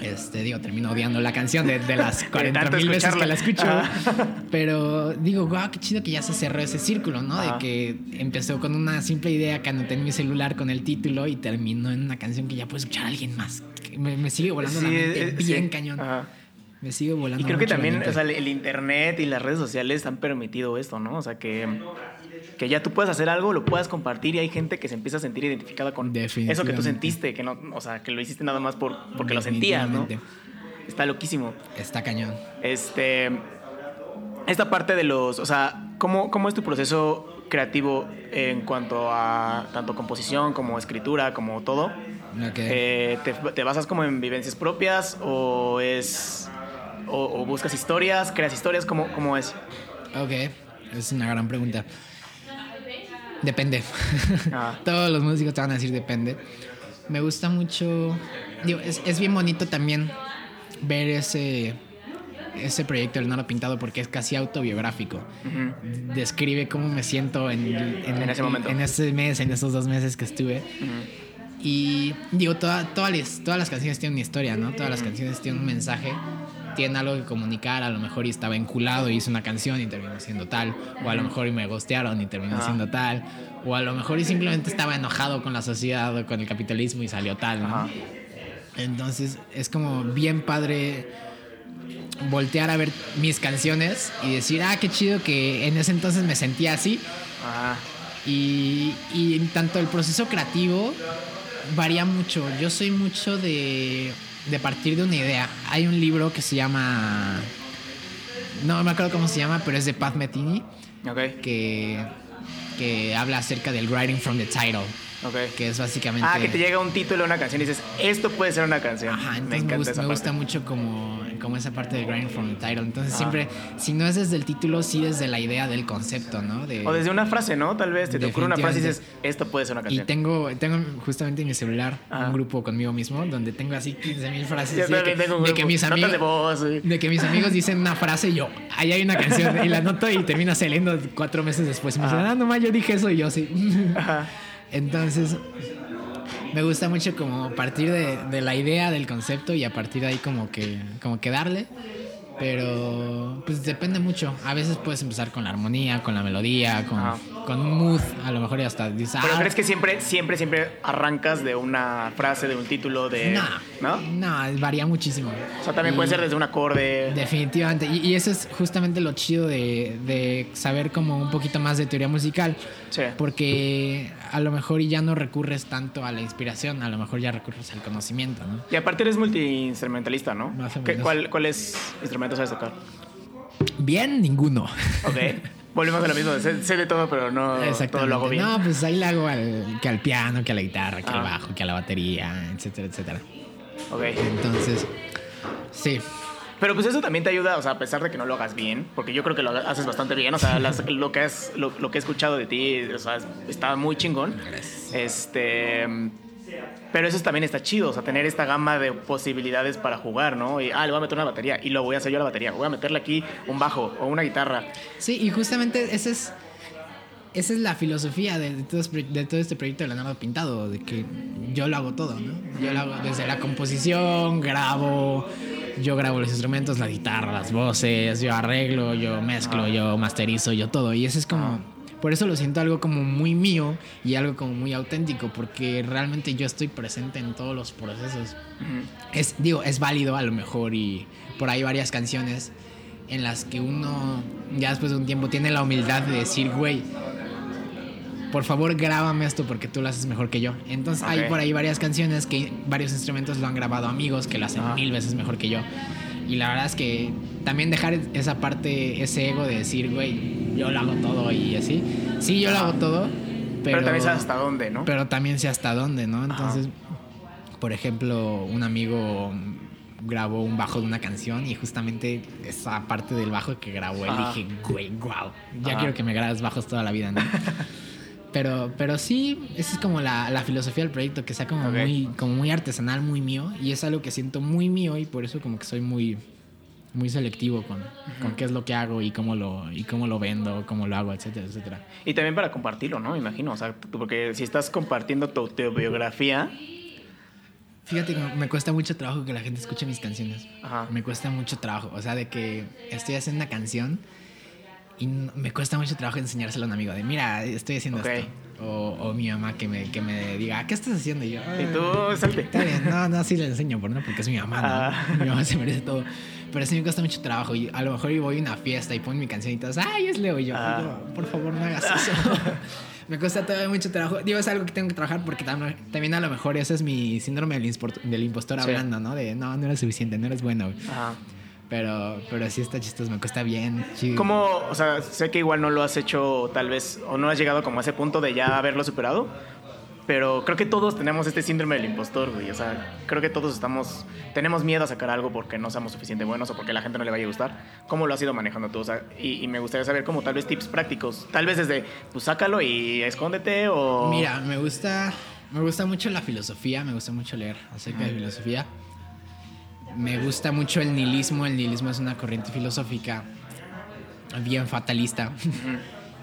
este, digo, termino odiando la canción de, de las 40 tanto mil veces que la escucho. Ajá. Pero digo, guau, qué chido que ya se cerró ese círculo, ¿no? De que empezó con una simple idea que anoté en mi celular con el título y terminó en una canción que ya puede escuchar a alguien más. Me, me sigue volando la mente eh, bien sí. cañón. Me sigue volando Y creo que mucho también, mente. o sea, el- internet y las redes sociales han permitido esto, ¿no? O sea, que, que ya tú puedes hacer algo, lo puedas compartir y hay gente que se empieza a sentir identificada con eso que tú sentiste, que no, o sea, que lo hiciste nada más por, porque lo sentías, ¿no? Está loquísimo. Está cañón. Este, esta parte de los, o sea, ¿cómo, cómo es tu proceso creativo en cuanto a tanto composición como escritura, como todo? Eh, ¿te, basas como en vivencias propias o es o, buscas historias, creas historias? ¿Cómo, ¿Cómo es? Ok, es una gran pregunta. Depende. Ah. Todos los músicos te van a decir depende. Me gusta mucho. Digo, es, es bien bonito también ver ese ese proyecto del Nano Pintado porque es casi autobiográfico. Describe cómo me siento en, en, ese momento. En ese mes, en esos dos meses que estuve. Y digo, todas, todas las canciones tienen una historia, ¿no? Todas las canciones tienen un mensaje, tienen algo que comunicar. A lo mejor estaba enculado y hice una canción y terminó siendo tal. O a lo mejor y me gostearon y terminó siendo tal. O a lo mejor y simplemente estaba enojado con la sociedad o con el capitalismo y salió tal, ¿no? Entonces es como bien padre voltear a ver mis canciones y decir, ah, qué chido que en ese entonces me sentía así. Y, y tanto el proceso creativo varía mucho. Yo soy mucho de, de partir de una idea. Hay un libro que se llama... No me acuerdo cómo se llama, pero es de Pat Metini. Que, que habla acerca del writing from the title. Okay. Que es básicamente. Ah, que te llega un título de una canción y dices, esto puede ser una canción. Ajá, me, encanta me, gusta, me gusta, mucho como, como esa parte de Grind from the Title. Entonces, siempre, si no es desde el título, sí desde la idea del concepto, ¿no? o desde una frase, ¿no? Tal vez te, te ocurre una frase y dices, esto puede ser una canción. Y tengo, tengo justamente en mi celular un grupo conmigo mismo donde tengo así 15 mil frases. de, que, mis amigos, de, que mis amigos dicen una frase y yo, ahí hay una canción y la noto y termina saliendo cuatro meses después. Y me dicen, ah, nomás yo dije eso y yo sí. Ajá. Entonces, me gusta mucho como partir de, la idea del concepto y a partir de ahí como que, como que darle. Pero pues depende mucho. A veces puedes empezar con la armonía, con la melodía, con, con un mood, a lo mejor y hasta dices, Pero ah, crees que siempre, siempre, siempre arrancas de una frase, de un título, de. No, ¿no? varía muchísimo. O sea, también puede ser desde un acorde. Definitivamente. Y, y, eso es justamente lo chido de, de, saber como un poquito más de teoría musical. Sí. Porque a lo mejor ya no recurres tanto a la inspiración, a lo mejor ya recurres al conocimiento, ¿no? Y aparte eres multiinstrumentalista, ¿no? Más o menos. ¿Cuál, ¿Cuál es instrumento sabes tocar? Bien, ninguno. Ok. Volvemos a lo mismo, sé, de todo, pero no todo lo hago bien. No, pues ahí le hago al, que al piano, que a la guitarra, que al ah. bajo, que a la batería, etcétera, etcétera. Ok. Entonces, sí. Pero pues eso también te ayuda, o sea, a pesar de que no lo hagas bien, porque yo creo que lo haces bastante bien, o sea, lo, que es, lo, que he escuchado de ti, o sea, está muy chingón. Gracias. Este pero eso también está chido, o sea, tener esta gama de posibilidades para jugar, ¿no? Y, ah, le voy a meter una batería y lo voy a hacer yo a la batería. Voy a meterle aquí un bajo o una guitarra. Sí, y justamente esa es, esa es la filosofía de, todo, de todo este proyecto de Leonardo Pintado, de que yo lo hago todo, ¿no? Yo lo hago desde la composición, grabo, yo grabo los instrumentos, la guitarra, las voces, yo arreglo, yo mezclo, yo masterizo, yo todo. Y eso es como por eso lo siento algo como muy mío y algo como muy auténtico, porque realmente yo estoy presente en todos los procesos. Es, digo, es válido a lo mejor y por ahí varias canciones en las que uno ya después de un tiempo tiene la humildad de decir, güey, por favor grábame esto porque tú lo haces mejor que yo. Entonces hay por ahí varias canciones que varios instrumentos lo han grabado amigos que lo hacen mil veces mejor que yo. Y la verdad es que también dejar esa parte, ese ego de decir, güey, yo lo hago todo y así. Sí, yo lo hago todo, pero... Pero también sé hasta dónde, ¿no? Pero también sé hasta dónde, ¿no? Entonces, por ejemplo, un amigo grabó un bajo de una canción y justamente esa parte del bajo que grabó él dije, güey, wow, ya quiero que me grabes bajos toda la vida, ¿no? Pero, pero sí, esa es como la, la filosofía del proyecto, que sea como, muy, como muy artesanal, muy mío. Y es algo que siento muy mío y por eso como que soy muy, muy selectivo con, con, qué es lo que hago y cómo lo, y cómo lo vendo, cómo lo hago, etcétera, etcétera. Y también para compartirlo, ¿no? Me imagino. O sea, porque si estás compartiendo tu autobiografía... Fíjate que me cuesta mucho trabajo que la gente escuche mis canciones. Me cuesta mucho trabajo. O sea, de que estoy haciendo una canción y me cuesta mucho trabajo enseñárselo a un amigo de, mira, estoy haciendo esto. O, o, mi mamá que me, que me diga, ¿qué estás haciendo? Y yo, ¿y tú salte? Está bien, no, no, sí le enseño, por no, porque es mi mamá, ¿no? Ah. Mi mamá se merece todo. Pero sí me cuesta mucho trabajo. Y a lo mejor voy a una fiesta y pongo mi canción y todos, ¡ay, es Leo! Y yo, ah. por favor, no hagas eso. me cuesta todavía mucho trabajo. Digo, es algo que tengo que trabajar porque también a lo mejor ese es mi síndrome del, impostor, del impostor hablando, ¿no? De, no, no eres suficiente, no eres bueno. Ajá. Pero, pero sí está chistoso, me cuesta bien. chido. ¿Cómo, o sea, sé que igual no lo has hecho tal vez, o no has llegado como a ese punto de ya haberlo superado, pero creo que todos tenemos este síndrome del impostor, güey. O sea, creo que todos estamos, tenemos miedo a sacar algo porque no seamos suficientemente buenos o porque a la gente no le vaya a gustar. ¿Cómo lo has ido manejando tú? O sea, y, y me gustaría saber como tal vez tips prácticos. Tal vez desde, pues sácalo y escóndete o... Mira, me gusta, me gusta mucho la filosofía, me gusta mucho leer acerca de filosofía. Me gusta mucho el nihilismo. El nihilismo es una corriente filosófica bien fatalista,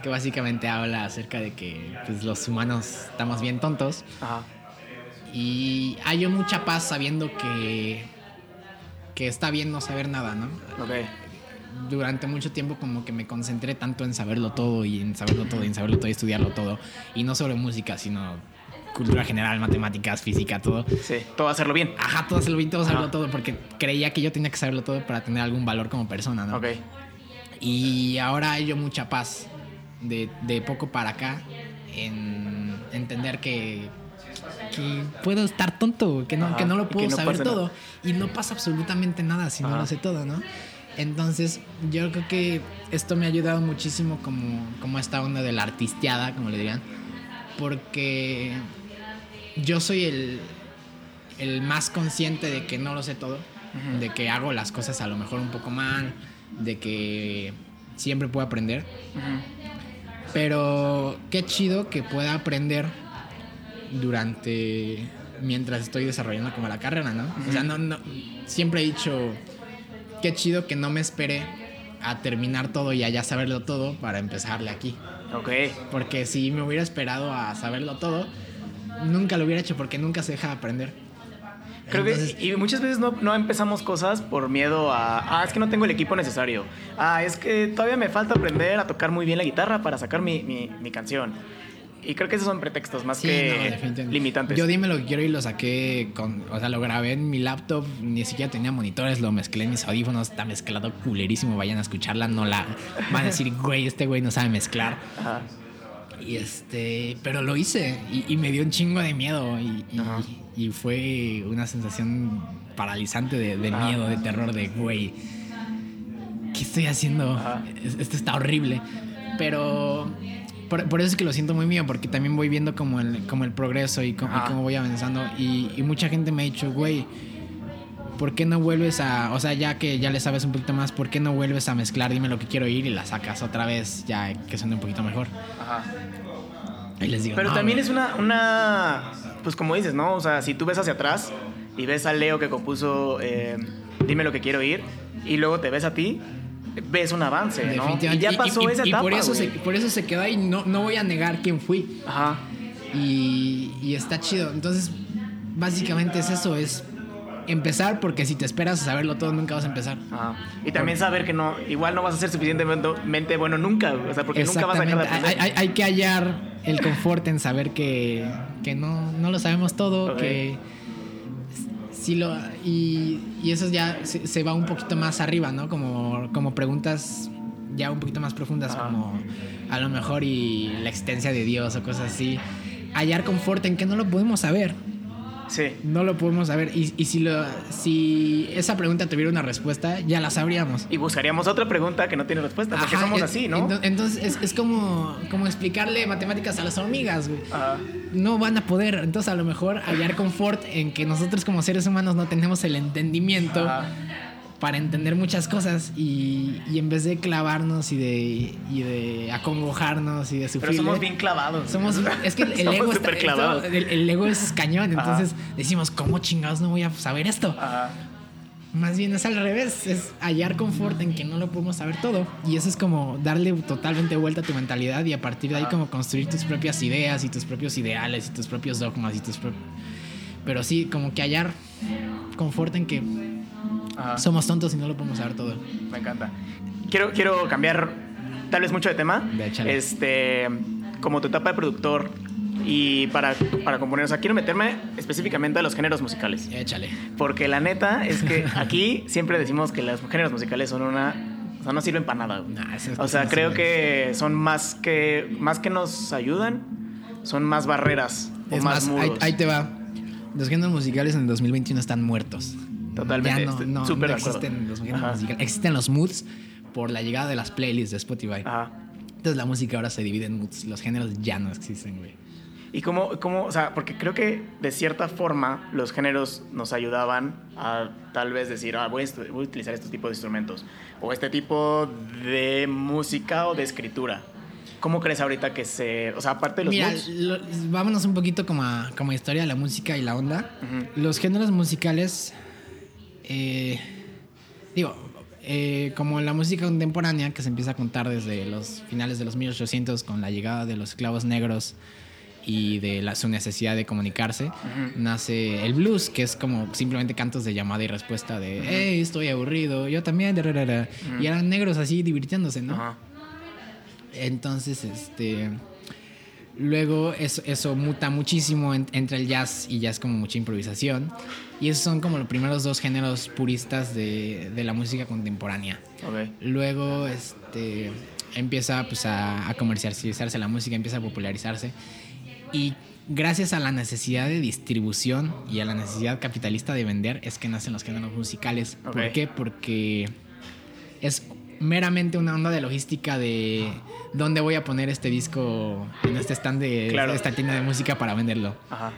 que básicamente habla acerca de que pues, los humanos estamos bien tontos. Ajá. Y hallo mucha paz sabiendo que, que está bien no saber nada, ¿no? Ok. Durante mucho tiempo como que me concentré tanto en saberlo todo y en saberlo todo y en saberlo todo y estudiarlo todo. Y no solo música, sino cultura general, matemáticas, física, todo. Sí, todo hacerlo bien. Ajá, todo hacerlo bien, todo saberlo todo, porque creía que yo tenía que saberlo todo para tener algún valor como persona, ¿no? Ok. Y ahora hay yo mucha paz de, de poco para acá en entender que, que puedo estar tonto, que no, Ajá, que no lo puedo no saber todo. nada. Y no pasa absolutamente nada si no lo sé todo, ¿no? Entonces, yo creo que esto me ha ayudado muchísimo como, como esta onda de la artisteada, como le dirían, porque yo soy el, el más consciente de que no lo sé todo, de que hago las cosas a lo mejor un poco mal, de que siempre puedo aprender, pero qué chido que pueda aprender durante mientras estoy desarrollando como la carrera, ¿no? O sea, no, no siempre he dicho qué chido que no me espere a terminar todo y a ya saberlo todo para empezarle aquí. Ok. Porque si me hubiera esperado a saberlo todo, nunca lo hubiera hecho porque nunca se deja de aprender. Creo Entonces, que y muchas veces no, no empezamos cosas por miedo a, ah, es que no tengo el equipo necesario. Ah, es que todavía me falta aprender a tocar muy bien la guitarra para sacar mi, mi, mi canción. Y creo que esos son pretextos más Sí, que no, limitantes. Yo dime lo que quiero y lo saqué con, o sea, lo grabé en mi laptop, ni siquiera tenía monitores, lo mezclé en mis audífonos, está mezclado culerísimo, vayan a escucharla, no la van a decir, güey, este güey no sabe mezclar. Ajá. Y este, pero lo hice y, y me dio un chingo de miedo y, y- Ajá. y fue una sensación paralizante de, miedo, de terror, de güey, ¿qué estoy haciendo? Ajá. Esto está horrible. Pero por, por eso es que lo siento muy mío, porque también voy viendo como el, como el progreso y, cómo voy avanzando. Y, y mucha gente me ha dicho, güey, ¿por qué no vuelves a, o sea, ya que ya le sabes un poquito más, ¿por qué no vuelves a mezclar? Dime lo que quiero oír y la sacas otra vez, ya que suene un poquito mejor. Ajá. Y les digo, Pero "No, también güey". es una, una, pues como dices, ¿no? O sea, si tú ves hacia atrás y ves a Leo que compuso eh, Dime lo que quiero oír y luego te ves a ti, ves un avance, ¿no? Y ya pasó esa y etapa, por eso, se, por eso se quedó ahí. No, no voy a negar quién fui. Ajá. Y, y está chido. Entonces, básicamente es eso: es empezar, porque si te esperas a saberlo todo, nunca vas a empezar. Ajá. Y también saber que no, igual no vas a ser suficientemente bueno nunca, o sea, porque nunca vas a dejar de. Hay, hay- hay que hallar el confort en saber que, que no, no lo sabemos todo, que sí lo y, y eso ya se, se va un poquito más arriba, ¿no? Como, como preguntas ya un poquito más profundas, como a lo mejor y la existencia de Dios o cosas así. Hallar confort en que no lo podemos saber. Sí. No lo podemos saber. Y, y si, lo, si esa pregunta tuviera una respuesta, ya la sabríamos. Y buscaríamos otra pregunta que no tiene respuesta, porque Ajá, somos es- así, ¿no? ento- Entonces es, es como, como explicarle matemáticas a las hormigas, güey. Ajá. No van a poder. Entonces a lo mejor hallar confort en que nosotros como seres humanos no tenemos el entendimiento Ajá. Para entender muchas cosas y, y en vez de clavarnos y de, y de acongojarnos y de sufrir. Pero somos bien clavados. Somos, es que el ego, está- clavados. el, el ego es cañón, Ajá. entonces decimos, ¿cómo chingados no voy a saber esto? Ajá. Más bien es al revés, es hallar confort en que no lo podemos saber todo. Y eso es como darle totalmente vuelta a tu mentalidad y a partir de ahí como construir tus propias ideas y tus propios ideales y tus propios dogmas y tus propios... Pero sí, como que hallar confort en que Ajá. somos tontos y no lo podemos saber todo. Me encanta. Quiero, quiero cambiar tal vez mucho de tema. Ve, échale. Este, como tu etapa de productor y para, para componer, o sea, quiero meterme específicamente a los géneros musicales. Échale. Porque la neta es que aquí siempre decimos que los géneros musicales son una... O sea, no sirven para nada. Nah, o sea, creo que son más que, más que nos ayudan, son más barreras o Es más, más, ahí, ahí te va. Los géneros musicales en el 2021 están muertos. Totalmente, Ya no, no, súper no existen los géneros. Existen los moods por la llegada de las playlists de Spotify. Ajá. Entonces la música ahora se divide en moods. Los géneros ya no existen, güey. Y cómo, cómo, o sea, porque creo que de cierta forma los géneros nos ayudaban a tal vez decir, ah, voy a, voy a utilizar este tipo de instrumentos o este tipo de música o de escritura. ¿Cómo crees ahorita que se, o sea, aparte de los Mira, lo- vámonos un poquito como a, como a historia de la música y la onda. Ujú. Los géneros musicales, eh, digo, eh, como la música contemporánea que se empieza a contar desde los finales de los 1800 con la llegada de los esclavos negros y de la, su necesidad de comunicarse, nace el blues, que es como simplemente cantos de llamada y respuesta de, hey, estoy aburrido, yo también, de rarara". y eran negros así divirtiéndose, ¿no? Entonces, este. Luego eso, eso muta muchísimo en- entre el jazz y jazz como mucha improvisación. Y esos son como los primeros dos géneros puristas de, de la música contemporánea. Luego este, empieza pues, a, a comercializarse la música, empieza a popularizarse. Y gracias a la necesidad de distribución y a la necesidad capitalista de vender es que nacen los géneros musicales. ¿Por qué? Porque es meramente una onda de logística de dónde voy a poner este disco en este stand de Claro. esta tienda de música para venderlo. Ajá.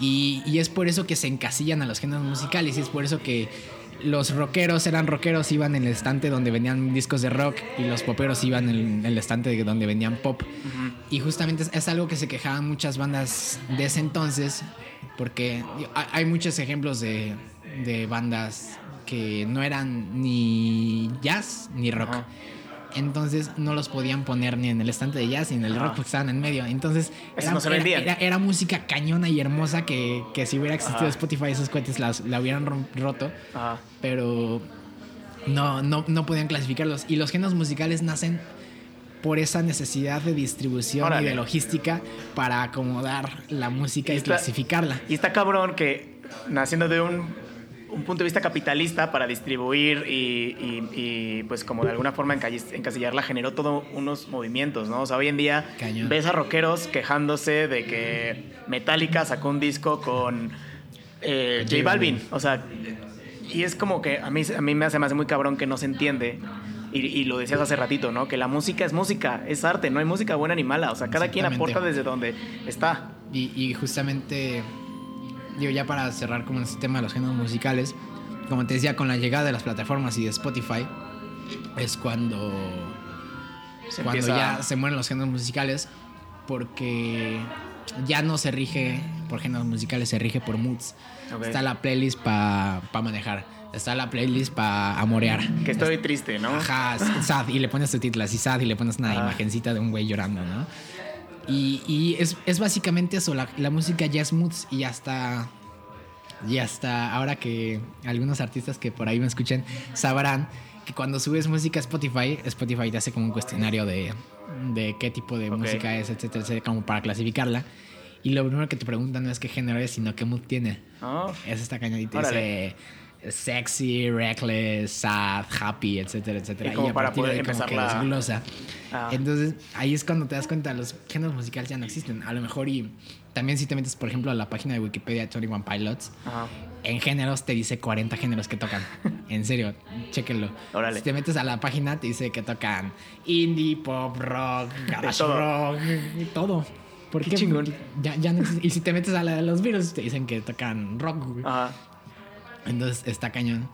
Y, y es por eso que se encasillan a los géneros musicales y es por eso que los rockeros eran rockeros, iban en el estante donde vendían discos de rock y los poperos iban en el estante de donde vendían pop. Y justamente es, es algo que se quejaban muchas bandas de ese entonces porque hay- muchos ejemplos de, de bandas que no eran ni jazz ni rock. Entonces no los podían poner ni en el estante de jazz ni en el rock porque estaban en medio. Entonces Esos no se era, era- era música cañona y hermosa que, que si hubiera existido Ajá. Spotify esos cohetes las- la hubieran roto. Ajá. Pero no, no, no podían clasificarlos. Y los géneros musicales nacen por esa necesidad de distribución Órale. y de logística para acomodar la música y, Y está- clasificarla. Y está cabrón que naciendo de un, un punto de vista capitalista para distribuir y, y- y, pues como de alguna forma encasillarla generó todos unos movimientos, ¿no? O sea, hoy en día Cañón. ves a rockeros quejándose de que Metallica sacó un disco con eh, J Balvin. O sea, y es como que a mí, a mí me hace, me hace muy cabrón que no se entiende. Y, y lo decías hace ratito, ¿no? Que la música es música, es arte, no hay música buena ni mala. O sea, cada quien aporta desde donde está. Y justamente, digo, ya para cerrar como este tema de los géneros musicales, como te decía, con la llegada de las plataformas y de Spotify, es cuando, Se cuando empieza- ya se mueren los géneros musicales, porque ya no se rige por géneros musicales, se rige por moods. Está la playlist para manejar, está la playlist para amorear. Que estoy triste, ¿no? Ajá, sad, y le pones tu título así sad y le pones una imagencita de un güey llorando, ¿no? Y, y es, es básicamente eso, la, la música es moods y hasta, y hasta ahora que algunos artistas que por ahí me escuchen sabrán que cuando subes música a Spotify, Spotify te hace como un cuestionario de, de qué tipo de música es, etcétera, etcétera, como para clasificarla. Y lo primero que te preguntan no es qué género es, sino qué mood tiene. Oh, Es esta cañadita dice sexy, reckless, sad, happy, etcétera, etcétera. Y como a para partir de poder ahí como empezar que la- desglosa. Ah. Entonces ahí es cuando te das cuenta, los géneros musicales ya no existen. A lo mejor y también si te metes, por ejemplo, a la página de Wikipedia de 21 Pilots, Ajá. en géneros te dice 40 géneros que tocan. En serio, chéquenlo. Órale. Si te metes a la página te dice que tocan indie, pop, rock, garage todo. rock, todo. Porque Qué chingón. Ya, ya no. Y si te metes a la de los virus te dicen que tocan rock. Ajá. Entonces está cañón.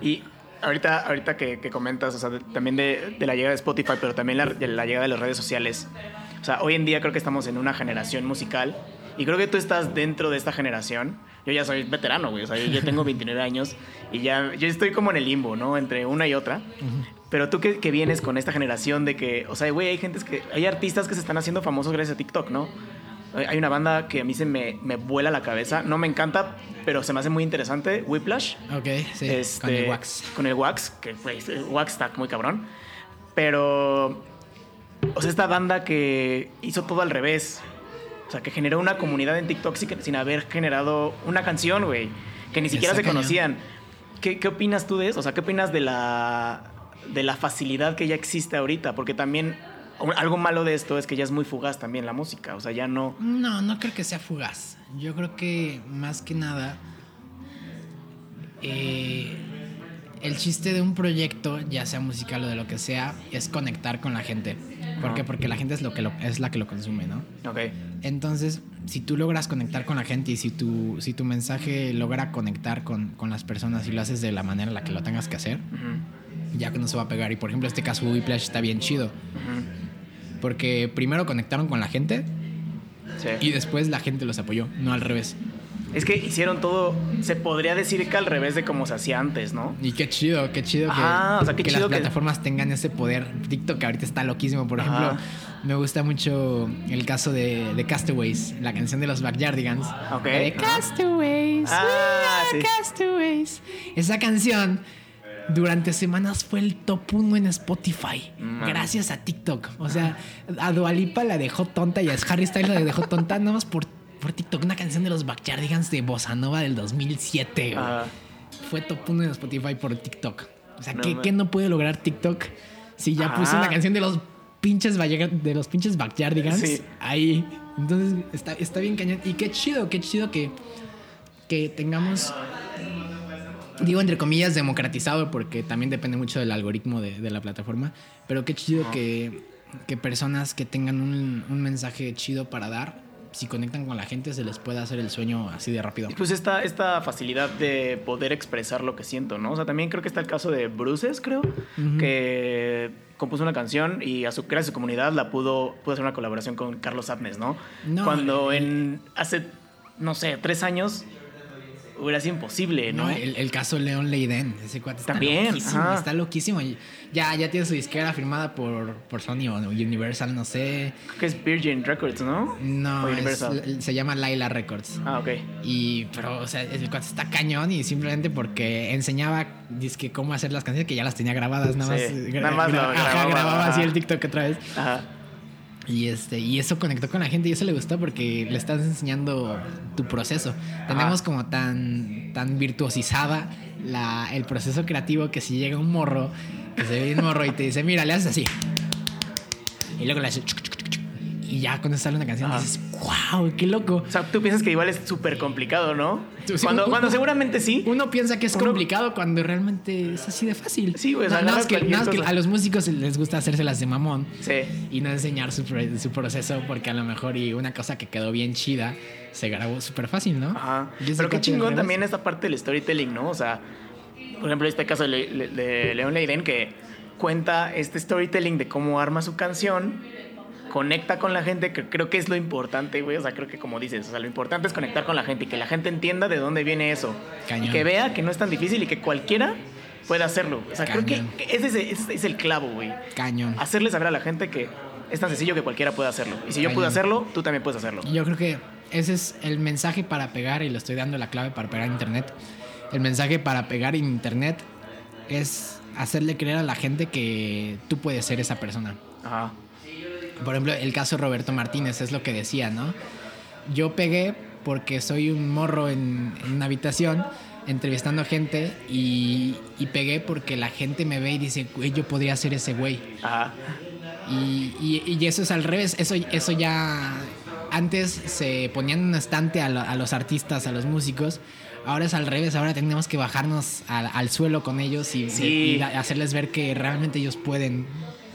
Y ahorita, ahorita que, que comentas, o sea, de- también de, de la llegada de Spotify, pero también la, de la llegada de las redes sociales. O sea, hoy en día creo que estamos en una generación musical y creo que tú estás dentro de esta generación. Yo ya soy veterano, güey. O sea, yo ya tengo 29 años y ya yo estoy como en el limbo, ¿no? Entre una y otra. Pero tú que, que vienes con esta generación de que, o sea, güey, hay gente que, hay artistas que se están haciendo famosos gracias a TikTok, ¿no? Hay una banda que a mí se me, me vuela la cabeza. No me encanta, pero se me hace muy interesante. Whiplash. Ok, sí. Este, con el wax. Con el Wax, que güey, el Wax está muy cabrón. Pero, o sea, esta banda que hizo todo al revés. O sea, que generó una comunidad en TikTok sin, haber generado una canción, güey. Que ni siquiera se cañón. conocían. ¿Qué, ¿Qué opinas tú de eso? O sea, ¿qué opinas de la, de la facilidad que ya existe ahorita? Porque también algo malo de esto es que ya es muy fugaz también la música. O sea, ya no... No, no creo que sea fugaz. Yo creo que más que nada eh, el chiste de un proyecto, ya sea musical o de lo que sea, es conectar con la gente. ¿Por qué? Porque la gente es, lo que lo- es la que lo consume, ¿no? Ok. Entonces, si tú logras conectar con la gente y si tu, si tu mensaje logra conectar con, con las personas y lo haces de la manera en la que lo tengas que hacer, ya que no se va a pegar. Y por ejemplo, este caso Whiplash está bien chido. ujú. Porque primero conectaron con la gente Sí. y después la gente los apoyó, no al revés. Es que hicieron todo, se podría decir que al revés de como se hacía antes, ¿no? Y qué chido, qué chido que, Ajá, o sea, qué que chido las que- plataformas tengan ese poder. TikTok ahorita está loquísimo. Por ejemplo, me gusta mucho el caso de, de Castaways, la canción de los Backyardigans. Ok. La de Castaways. Ah, sí. Castaways. Esa canción durante semanas fue el top uno en Spotify. Mm. Gracias a TikTok. O sea, a Dualipa la dejó tonta y a Harry Styles la dejó tonta nada más por, por TikTok. Una canción de los Backyardigans de Bossa Nova del 2007. güey Ajá. fue top 1 en Spotify por TikTok. O sea, No ¿qué, no puede lograr TikTok si ya Ajá. puso una canción de los pinches de los pinches Backyardigans Sí. ahí? Entonces está, está bien cañón. Y qué chido, qué chido que, que tengamos, digo entre comillas, democratizado, porque también depende mucho del algoritmo de, de la plataforma, pero qué chido que, que personas que tengan un, un mensaje chido para dar, si conectan con la gente, se les pueda hacer el sueño así de rápido. Y pues esta, esta facilidad de poder expresar lo que siento, ¿no? O sea, también creo que está el caso de Bruces, creo, que compuso una canción y a su, gracias a su comunidad la pudo, pudo hacer una colaboración con Carlos Abnes, ¿no? No, Cuando eh, en hace, no sé, tres años hubiera sido imposible, ¿no? No, el, el caso León Leiden, ese cuate está También, loquísimo, ajá. está loquísimo. Ya, ya tiene su disquera firmada por, por Sony o Universal, no sé. Creo que es Virgin Records, ¿no? No, es- se llama Laila Records. Ah, ok. Y, pero, o sea, el cuate está cañón y simplemente porque enseñaba, dizque cómo hacer las canciones que ya las tenía grabadas, nada más. Sí, nada más lo gra- ajá, grababa, grababa así el TikTok otra vez. Ajá. Y, este, y eso conectó con la gente y eso le gustó porque le estás enseñando tu proceso. Tenemos como tan, tan virtuosizada la, el proceso creativo que si llega un morro, que se ve bien morro y te dice, mira, le haces así. Y luego le haces... Y ya cuando sale una canción dices, wow, qué loco. O sea, tú piensas que igual es súper complicado, ¿no? Sí, Cuando, cuando seguramente sí. Uno piensa que es Uno- complicado cuando realmente es así de fácil. Sí, güey, o sea, nada más agarras que, a los músicos les gusta hacérselas de mamón Sí. y no enseñar su, pro- su proceso porque a lo mejor y una cosa que quedó bien chida se grabó súper fácil, ¿no? Ajá. Pero qué chingón también esta parte del storytelling, ¿no? O sea, por ejemplo, este caso de, Le- de León Leiden que cuenta este storytelling de cómo arma su canción, conecta con la gente, que creo que es lo importante, güey. O sea, creo que como dices, o sea, lo importante es conectar con la gente y que la gente entienda de dónde viene eso. Cañón. Y que vea que no es tan difícil y que cualquiera puede hacerlo. O sea, creo que ese es, ese es el clavo, güey. Cañón. Hacerle saber a la gente que es tan sencillo que cualquiera puede hacerlo. Y si yo pude hacerlo, tú también puedes hacerlo. Yo creo que ese es el mensaje para pegar y lo estoy dando la clave para pegar en internet. El mensaje para pegar en internet es hacerle creer a la gente que tú puedes ser esa persona. Ajá. Por ejemplo, el caso de Roberto Martínez es lo que decía, ¿no? Yo pegué porque soy un morro en, en una habitación entrevistando gente y, y pegué porque la gente me ve y dice, güey, yo podría ser ese güey. Ajá. Y, y- y eso es al revés, eso, eso ya antes se ponían un estante a, lo- a los artistas, a los músicos. Ahora es al revés, ahora tenemos que bajarnos al, al suelo con ellos y, Sí. y hacerles ver que realmente ellos pueden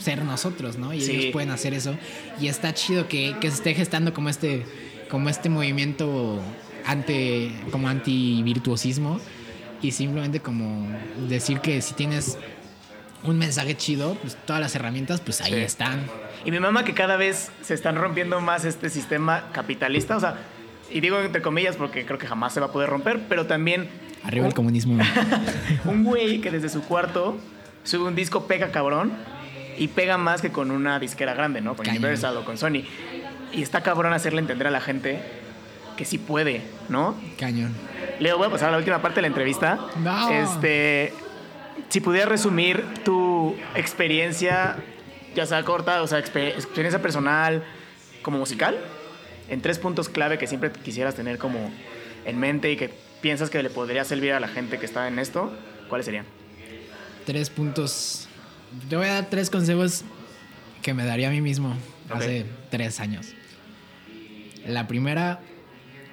ser nosotros, ¿no? Y Sí. ellos pueden hacer eso. Y está chido que, que se esté gestando como este, como este movimiento ante, como anti-virtuosismo y simplemente como decir que si tienes un mensaje chido, pues todas las herramientas pues ahí Sí. están. Y mi mamá que cada vez se están rompiendo más este sistema capitalista, o sea, y digo entre comillas porque creo que jamás se va a poder romper, pero también Arriba el un, comunismo. un güey que desde su cuarto sube un disco pega cabrón y pega más que con una disquera grande, ¿no? Con. Universal o con Sony. Y está cabrón hacerle entender a la gente que sí puede, ¿no? Cañón. Leo, voy a pasar a la última parte de la entrevista. No. Este, si pudieras resumir tu experiencia, ya sea corta, o sea, exper- experiencia personal como musical, en tres puntos clave que siempre quisieras tener como en mente y que piensas que le podría servir a la gente que está en esto, ¿cuáles serían? Tres puntos. Te voy a dar tres consejos que me daría a mí mismo Ok. hace tres años. La primera,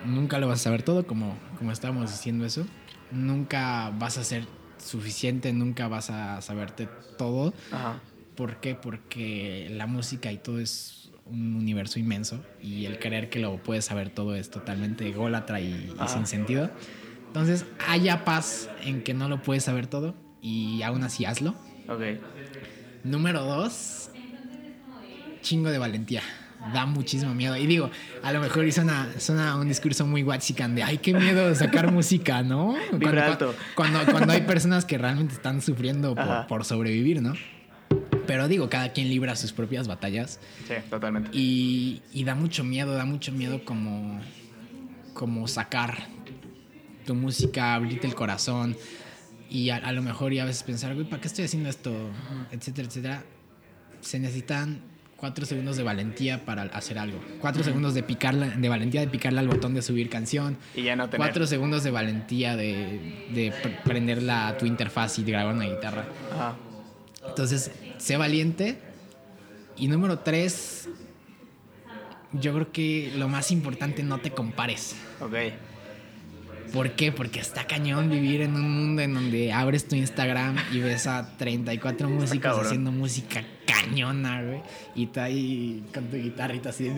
nunca lo vas a saber todo, como, como estábamos diciendo eso. nunca vas a ser suficiente, nunca vas a saberte todo. Ajá. ¿Por qué? Porque la música y todo es un universo inmenso y el creer que lo puedes saber todo es totalmente ególatra y, y sin sentido. Entonces, haya paz en que no lo puedes saber todo y aún así hazlo. Ok. Número dos, chingo de valentía. Da muchísimo miedo. Y digo, a lo mejor suena, suena un discurso muy waxican de ay, qué miedo sacar música, ¿no? Alto. Cuando, cuando hay personas que realmente están sufriendo por sobrevivir, ¿no? Pero digo, cada quien libra sus propias batallas. Sí, totalmente. Y, y da mucho miedo, da mucho miedo como, como sacar tu música, abrirte el corazón y a, a lo mejor y a veces pensar, güey, ¿para qué estoy haciendo esto? Etcétera, etcétera. Se necesitan cuatro segundos de valentía para hacer algo. Cuatro segundos de picarla, de valentía de picarle al botón de subir canción. Y ya no tener. Cuatro segundos de valentía de, de pr- prender la, tu interfaz y grabar una guitarra. Ajá. Entonces, sé valiente. Y número tres, yo creo que lo más importante, no te compares. Ok. ¿Por qué? Porque está cañón vivir en un mundo en donde abres tu Instagram y ves a 34 músicos haciendo música cañona, güey. Y tú ahí con tu guitarrita así.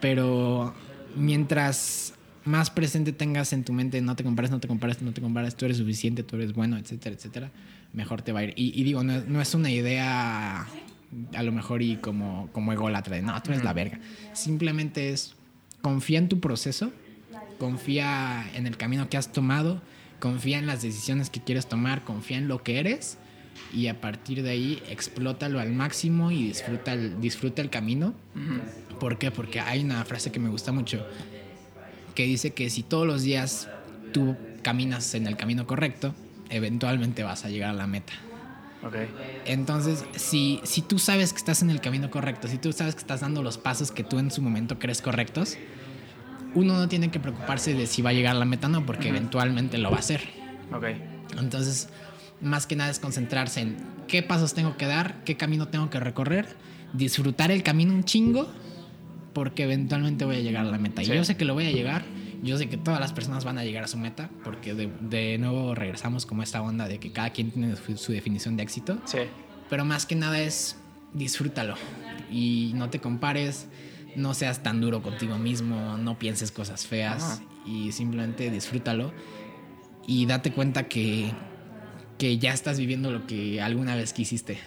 Pero mientras más presente tengas en tu mente, no te compares, no te compares, no te compares, tú eres suficiente, tú eres bueno, etcétera, etcétera, mejor te va a ir. Y, y digo, no, es- no es una idea a lo mejor y como, como ególatra de, no, tú eres la verga. Simplemente es, confía en tu proceso, confía en el camino que has tomado, confía en las decisiones que quieres tomar, confía en lo que eres y a partir de ahí explótalo al máximo y disfruta el, disfruta el camino. ¿Por qué? Porque hay una frase que me gusta mucho que dice que si todos los días tú caminas en el camino correcto, eventualmente vas a llegar a la meta. Ok. Entonces, si, si tú sabes que estás en el camino correcto, si tú sabes que estás dando los pasos que tú en su momento crees correctos, uno no tiene que preocuparse de si va a llegar a la meta o no, porque eventualmente lo va a hacer. Ok. Entonces, más que nada es concentrarse en qué pasos tengo que dar, qué camino tengo que recorrer, disfrutar el camino un chingo, porque eventualmente voy a llegar a la meta. Sí. Y yo sé que lo voy a llegar, yo sé que todas las personas van a llegar a su meta, porque de, de nuevo regresamos como esta onda de que cada quien tiene su, su definición de éxito. Sí. Pero más que nada es disfrútalo y no te compares, no seas tan duro contigo mismo, no pienses cosas feas y simplemente disfrútalo y date cuenta que, que ya estás viviendo lo que alguna vez quisiste.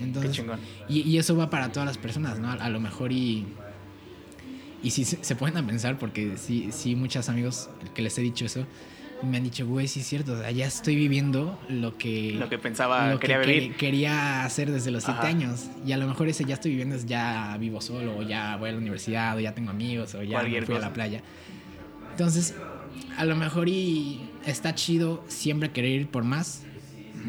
Entonces, chingón. y, y eso va para todas las personas, ¿no? A, a lo mejor y... Y si se, se pueden a pensar, porque sí, sí, muchos amigos que les he dicho eso, me han dicho, güey, sí es cierto, o sea, ya estoy viviendo lo que... Lo que pensaba, lo quería que vivir. quer- quería hacer desde los siete años. Y a lo mejor ese ya estoy viviendo es ya vivo solo, o ya voy a la universidad, o ya tengo amigos, o ya Cualquier me fui a la playa. Entonces, a lo mejor y está chido siempre querer ir por más.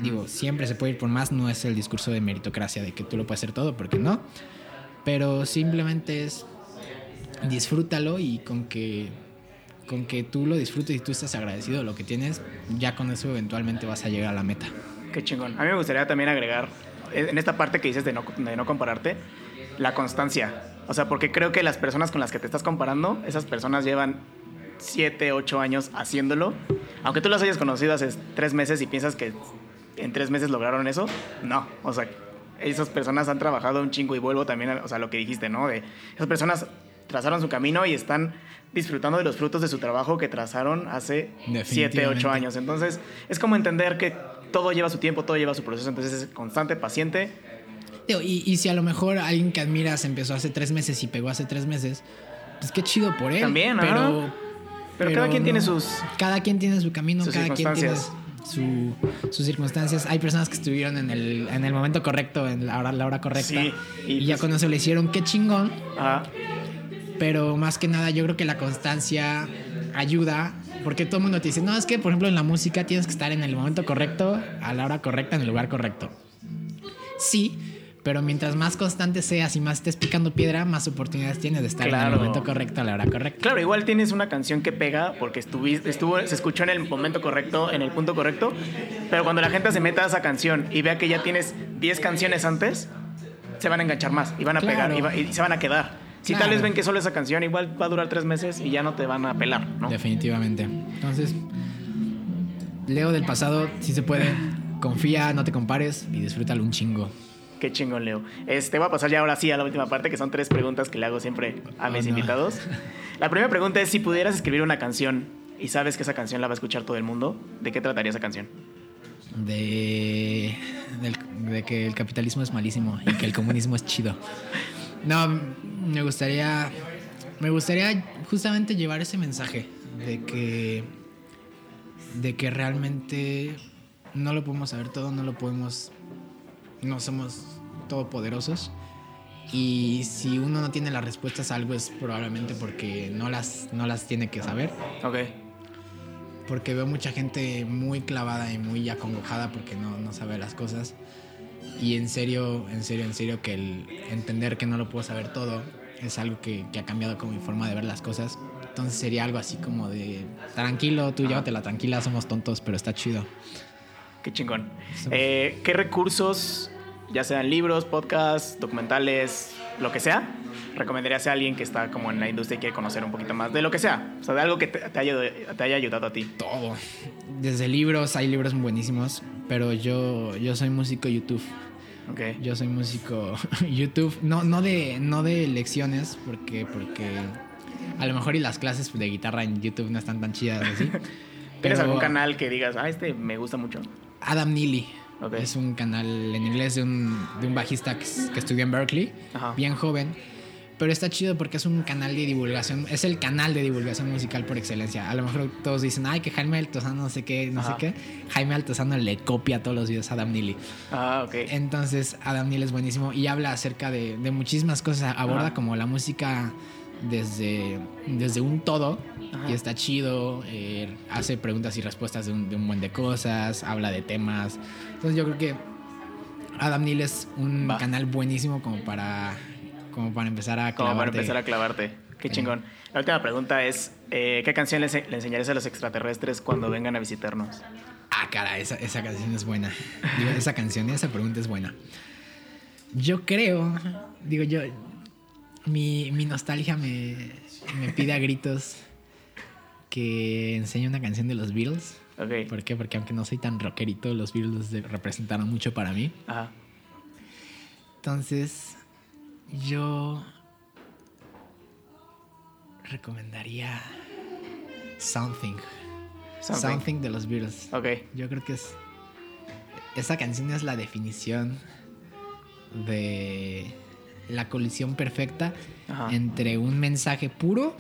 Digo, siempre se puede ir por más, no es el discurso de meritocracia de que tú lo puedes hacer todo, porque no. Pero simplemente es disfrútalo y con que con que tú lo disfrutes y tú estás agradecido de lo que tienes, ya con eso eventualmente vas a llegar a la meta. Qué chingón. A mí me gustaría también agregar, eh, en esta parte que dices de no, de no compararte, la constancia. O sea, porque creo que las personas con las que te estás comparando, esas personas llevan 7, 8 años haciéndolo. Aunque tú las hayas conocido hace 3 meses y piensas que en 3 meses lograron eso, no. O sea, esas personas han trabajado un chingo y vuelvo también a o sea, lo que dijiste, ¿no? De esas personas trazaron su camino y están disfrutando de los frutos de su trabajo que trazaron hace 7, 8 Definitivamente. años. Entonces, es como entender que todo lleva su tiempo, todo lleva su proceso. Entonces, es constante, paciente. Y, y si a lo mejor alguien que admiras empezó hace tres meses y pegó hace tres meses, pues qué chido por él. También, ajá. pero, Pero cada quien tiene sus- Cada quien tiene su camino, sus cada quien tiene circunstancias. su, sus circunstancias. Hay personas que estuvieron en el, en el momento correcto, en la hora, la hora correcta. Sí, y y ya con eso le hicieron qué chingón. Ajá. Pero más que nada, yo creo que la constancia ayuda. Porque todo el mundo te dice, no, es que por ejemplo en la música tienes que estar en el momento correcto, a la hora correcta, en el lugar correcto. Sí, pero mientras más constante seas y más estés picando piedra, más oportunidades tienes de estar en el momento correcto, a la hora correcta. Claro, igual tienes una canción que pega porque estuviste, estuvo, se escuchó en el momento correcto, en el punto correcto, pero cuando la gente se meta a esa canción y vea que ya tienes 10 canciones antes, se van a enganchar más y van a Claro. pegar y, va- y se van a quedar. Si tal Claro. vez ven que solo esa canción igual va a durar tres meses y ya no te van a pelar, ¿no? Definitivamente. Entonces, Leo del pasado, si se puede. Confía, no te compares y disfrútalo un chingo. Qué chingón, Leo. Este, voy a pasar ya ahora sí a la última parte, que son tres preguntas que le hago siempre a Oh, mis no. invitados. La primera pregunta es, si pudieras escribir una canción y sabes que esa canción la va a escuchar todo el mundo, ¿de qué trataría esa canción? De, de que el capitalismo es malísimo y que el comunismo es chido. No, me gustaría. Me gustaría justamente llevar ese mensaje de que. De que realmente no lo podemos saber todo, no lo podemos. No somos todopoderosos. Y si uno no tiene las respuestas a algo es probablemente porque no las, no las tiene que saber Ok. porque veo mucha gente muy clavada y muy acongojada porque no, no sabe las cosas. Y en serio, en serio, en serio que el entender que no lo puedo saber todo es algo que, que ha cambiado como mi forma de ver las cosas. Entonces sería algo así como de, tranquilo, tú llévatela tranquila, somos tontos, pero está chido. Qué chingón. Eh, ¿Qué recursos, ya sean libros, podcasts, documentales, lo que sea, recomendarías a alguien que está como en la industria y quiere conocer un poquito más de lo que sea? O sea, de algo que te, te haya, te haya ayudado a ti. Todo. Desde libros, hay libros buenísimos, pero yo, yo soy músico YouTube. Ok. Yo soy músico YouTube, no, no, de, no de lecciones, porque, porque a lo mejor y las clases de guitarra en YouTube no están tan chidas así. ¿Tienes algún canal que digas, ah, este me gusta mucho? Adam Neely Es un canal en inglés de un, de un bajista que, que estudió en Berkeley, Ajá. bien joven. Pero está chido porque es un canal de divulgación, es el canal de divulgación musical por excelencia. A lo mejor todos dicen, ay, que Jaime Altozano no sé qué, no Ajá. sé qué. Jaime Altozano le copia todos los videos a Adam Neely. Ah, ok. Entonces, Adam Neal es buenísimo y habla acerca de, de muchísimas cosas. Aborda Ajá. como la música desde, desde un todo Ajá. y está chido. eh, hace preguntas y respuestas de un, de un buen de cosas, habla de temas. Entonces, yo creo que Adam Neal es un Va. canal buenísimo como para, como para empezar a Como para clavarte. empezar a clavarte. Qué chingón. La última pregunta es, eh, ¿qué canción le, le enseñarías a los extraterrestres cuando vengan a visitarnos? Ah, cara, esa, esa canción es buena. Digo, esa canción, esa pregunta es buena. Yo creo, digo yo, mi, mi nostalgia me, me pide a gritos que enseñe una canción de los Beatles. Ok. ¿Por qué? Porque aunque no soy tan rockerito, los Beatles representaron mucho para mí. Ajá. Entonces, yo recomendaría Something. Something. Something de los Beatles. Ok. Yo creo que es. Esa canción es la definición de la colisión perfecta Ajá. entre un mensaje puro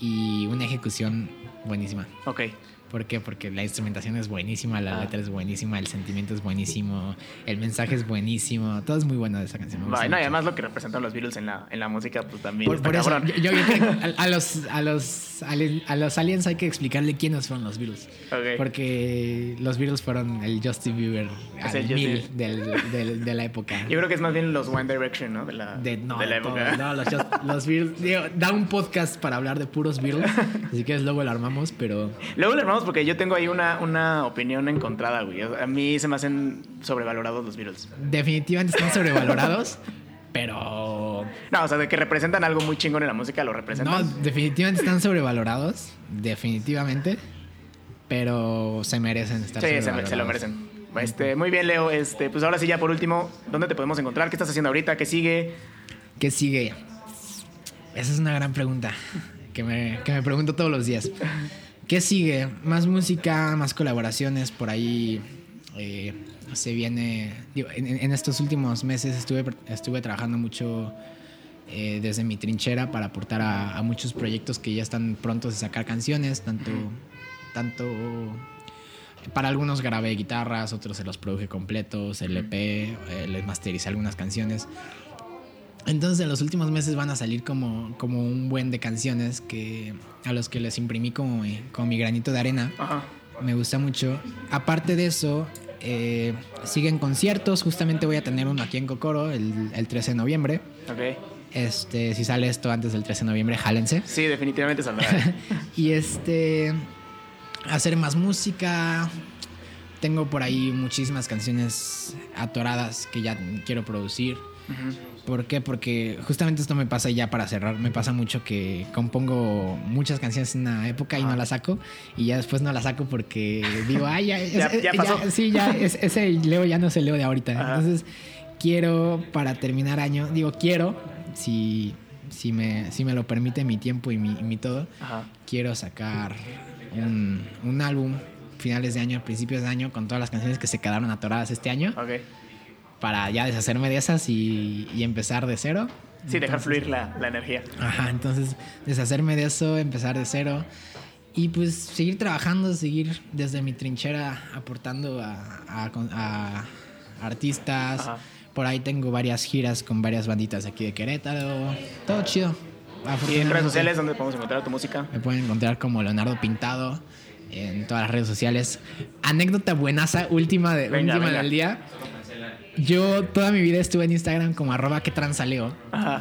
y una ejecución buenísima. Ok. ¿Por qué? Porque la instrumentación es buenísima, la Ah. letra es buenísima, el sentimiento es buenísimo, el mensaje es buenísimo, todo es muy bueno de esa canción. y además lo que representan los Beatles en la, en la música, pues también Por, por eso, cabrón. yo, yo a, a los, a, los, a los aliens hay que explicarle quiénes fueron los Beatles. Ok. Porque los Beatles fueron el Justin Bieber al el Justin- mil del- del- de la época. Yo creo que es más bien los One Direction, ¿no? De la, de, no, de la de todo, época. no, los, Just- los Beatles. digo, da un podcast para hablar de puros Beatles. Así que luego lo armamos, pero Luego le armamos porque yo tengo ahí una, una opinión encontrada, güey. A mí se me hacen sobrevalorados los Beatles. definitivamente están sobrevalorados. Pero No, o sea, de que representan algo muy chingón en la música, lo no, representan. definitivamente están sobrevalorados. Definitivamente. Pero se merecen estar sí, se, sobrevalorados. se lo merecen. Este, muy bien, Leo. Este, pues ahora sí, ya por último, ¿dónde te podemos encontrar? ¿Qué estás haciendo ahorita? ¿Qué sigue? ¿Qué sigue? Esa es una gran pregunta que me, que me pregunto todos los días. ¿Qué sigue? Más música, más colaboraciones. Por ahí eh, se viene. digo, en, en estos últimos meses estuve, estuve trabajando mucho eh, desde mi trinchera para aportar a, a muchos proyectos que ya están prontos de sacar canciones. Tanto. tanto para algunos grabé guitarras, otros se los produje completos, el EP, eh, les mastericé algunas canciones. Entonces en los últimos meses van a salir como, como un buen de canciones que a los que les imprimí como, mi- como mi granito de arena. Ajá. Me gusta mucho. Aparte de eso, eh, siguen conciertos. Justamente voy a tener uno aquí en Cocoro el, el 13 de noviembre. Ok. Este, si sale esto antes del 13 de noviembre, jálense. Sí, definitivamente saldrá. y este hacer más música. Tengo por ahí muchísimas canciones atoradas que ya quiero producir. Ujú. ¿Por qué? Porque justamente esto me pasa ya para cerrar. Me pasa mucho que compongo muchas canciones en una época y no las saco. Y ya después no las saco porque digo, ay, ya, ya, ya, pasó. sí, ya, ese Leo ya no es el Leo de ahorita. Entonces, quiero para terminar año, digo, quiero, si, si, me, si me lo permite mi tiempo y mi, mi todo, quiero sacar un, un álbum finales de año, principios de año, con todas las canciones que se quedaron atoradas este año. Ok para ya deshacerme de esas y, empezar de cero. Sí, dejar fluir la, energía. Ajá, entonces deshacerme de eso, empezar de cero y pues seguir trabajando, seguir desde mi trinchera aportando a, artistas. Por ahí tengo varias giras con varias banditas aquí de Querétaro. Todo chido. ¿Y en redes sociales dónde podemos encontrar tu música? Me pueden encontrar como Leonardo Pintado en todas las redes sociales. Anécdota buenaza, última, de, última del día. Yo toda mi vida estuve en Instagram como arroba que transaleo.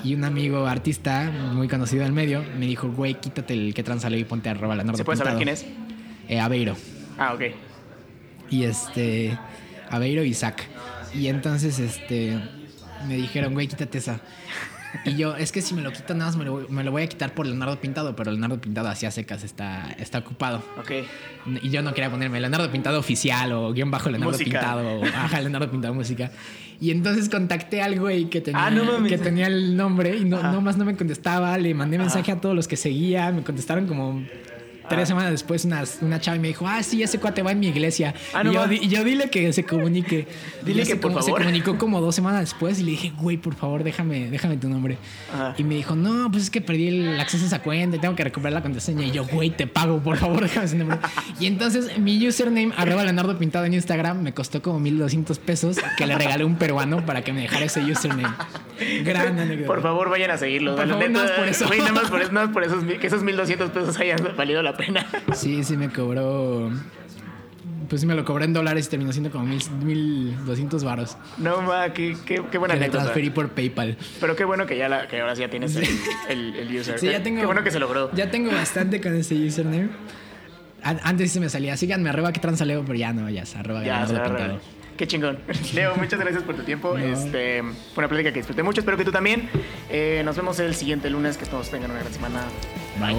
Y un amigo artista muy conocido del medio me dijo, güey, quítate el que transaleo y ponte arroba la norte. ¿Se puede saber quién es? Eh, Aveiro. Ah, ok. Y este, Aveiro y Isaac. Y entonces, este, me dijeron, güey, quítate esa. Y yo, es que si me lo quito nada más me lo, me lo voy a quitar por Leonardo Pintado, pero Leonardo Pintado hacia secas está, está ocupado. Ok. Y yo no quería ponerme Leonardo Pintado oficial o guion bajo Leonardo Pintado o ajá, Leonardo Pintado música. Y entonces contacté al güey que tenía, ah, que tenía el nombre y no, nomás no me contestaba. Le mandé mensaje a todos los que seguía. Me contestaron como Tres ah. semanas después una, una chava me dijo, ah, sí, ese cuate va en mi iglesia. Ah, y, yo, y, yo, dile que se comunique. Dile que por favor. Se comunicó como dos semanas después y le dije, güey, por favor, déjame, déjame tu nombre. Y me dijo, no, pues es que perdí el acceso a esa cuenta y tengo que recuperar la contraseña. Y yo, güey, te pago, por favor, déjame ese nombre. y entonces mi username, arroba Leonardo Pintado en Instagram, me costó como 1200 pesos que le regalé un peruano para que me dejara ese username. Gran anécdota. Por favor, vayan a seguirlo. Por favor, nada más por eso. nada más por, eso, por esos, que esos 1200 pesos hayan valido la pena. Sí, sí me cobró. Pues sí me lo cobré en dólares y terminó siendo como mil, 1200 varos. No, ma, qué, qué, qué buena que le transferí por PayPal. Pero qué bueno que ya la, que ahora sí ya tienes el, el, user. Sí, ya tengo. Qué bueno que se logró. Ya tengo bastante con ese username. Antes sí se me salía, síganme arroba que transaleo, pero ya no, ya se arroba ya, se Qué chingón. Leo, muchas gracias por tu tiempo. Este, fue una plática que disfruté mucho. Espero que tú también. Eh, nos vemos el siguiente lunes. Que todos tengan una gran semana. Bye.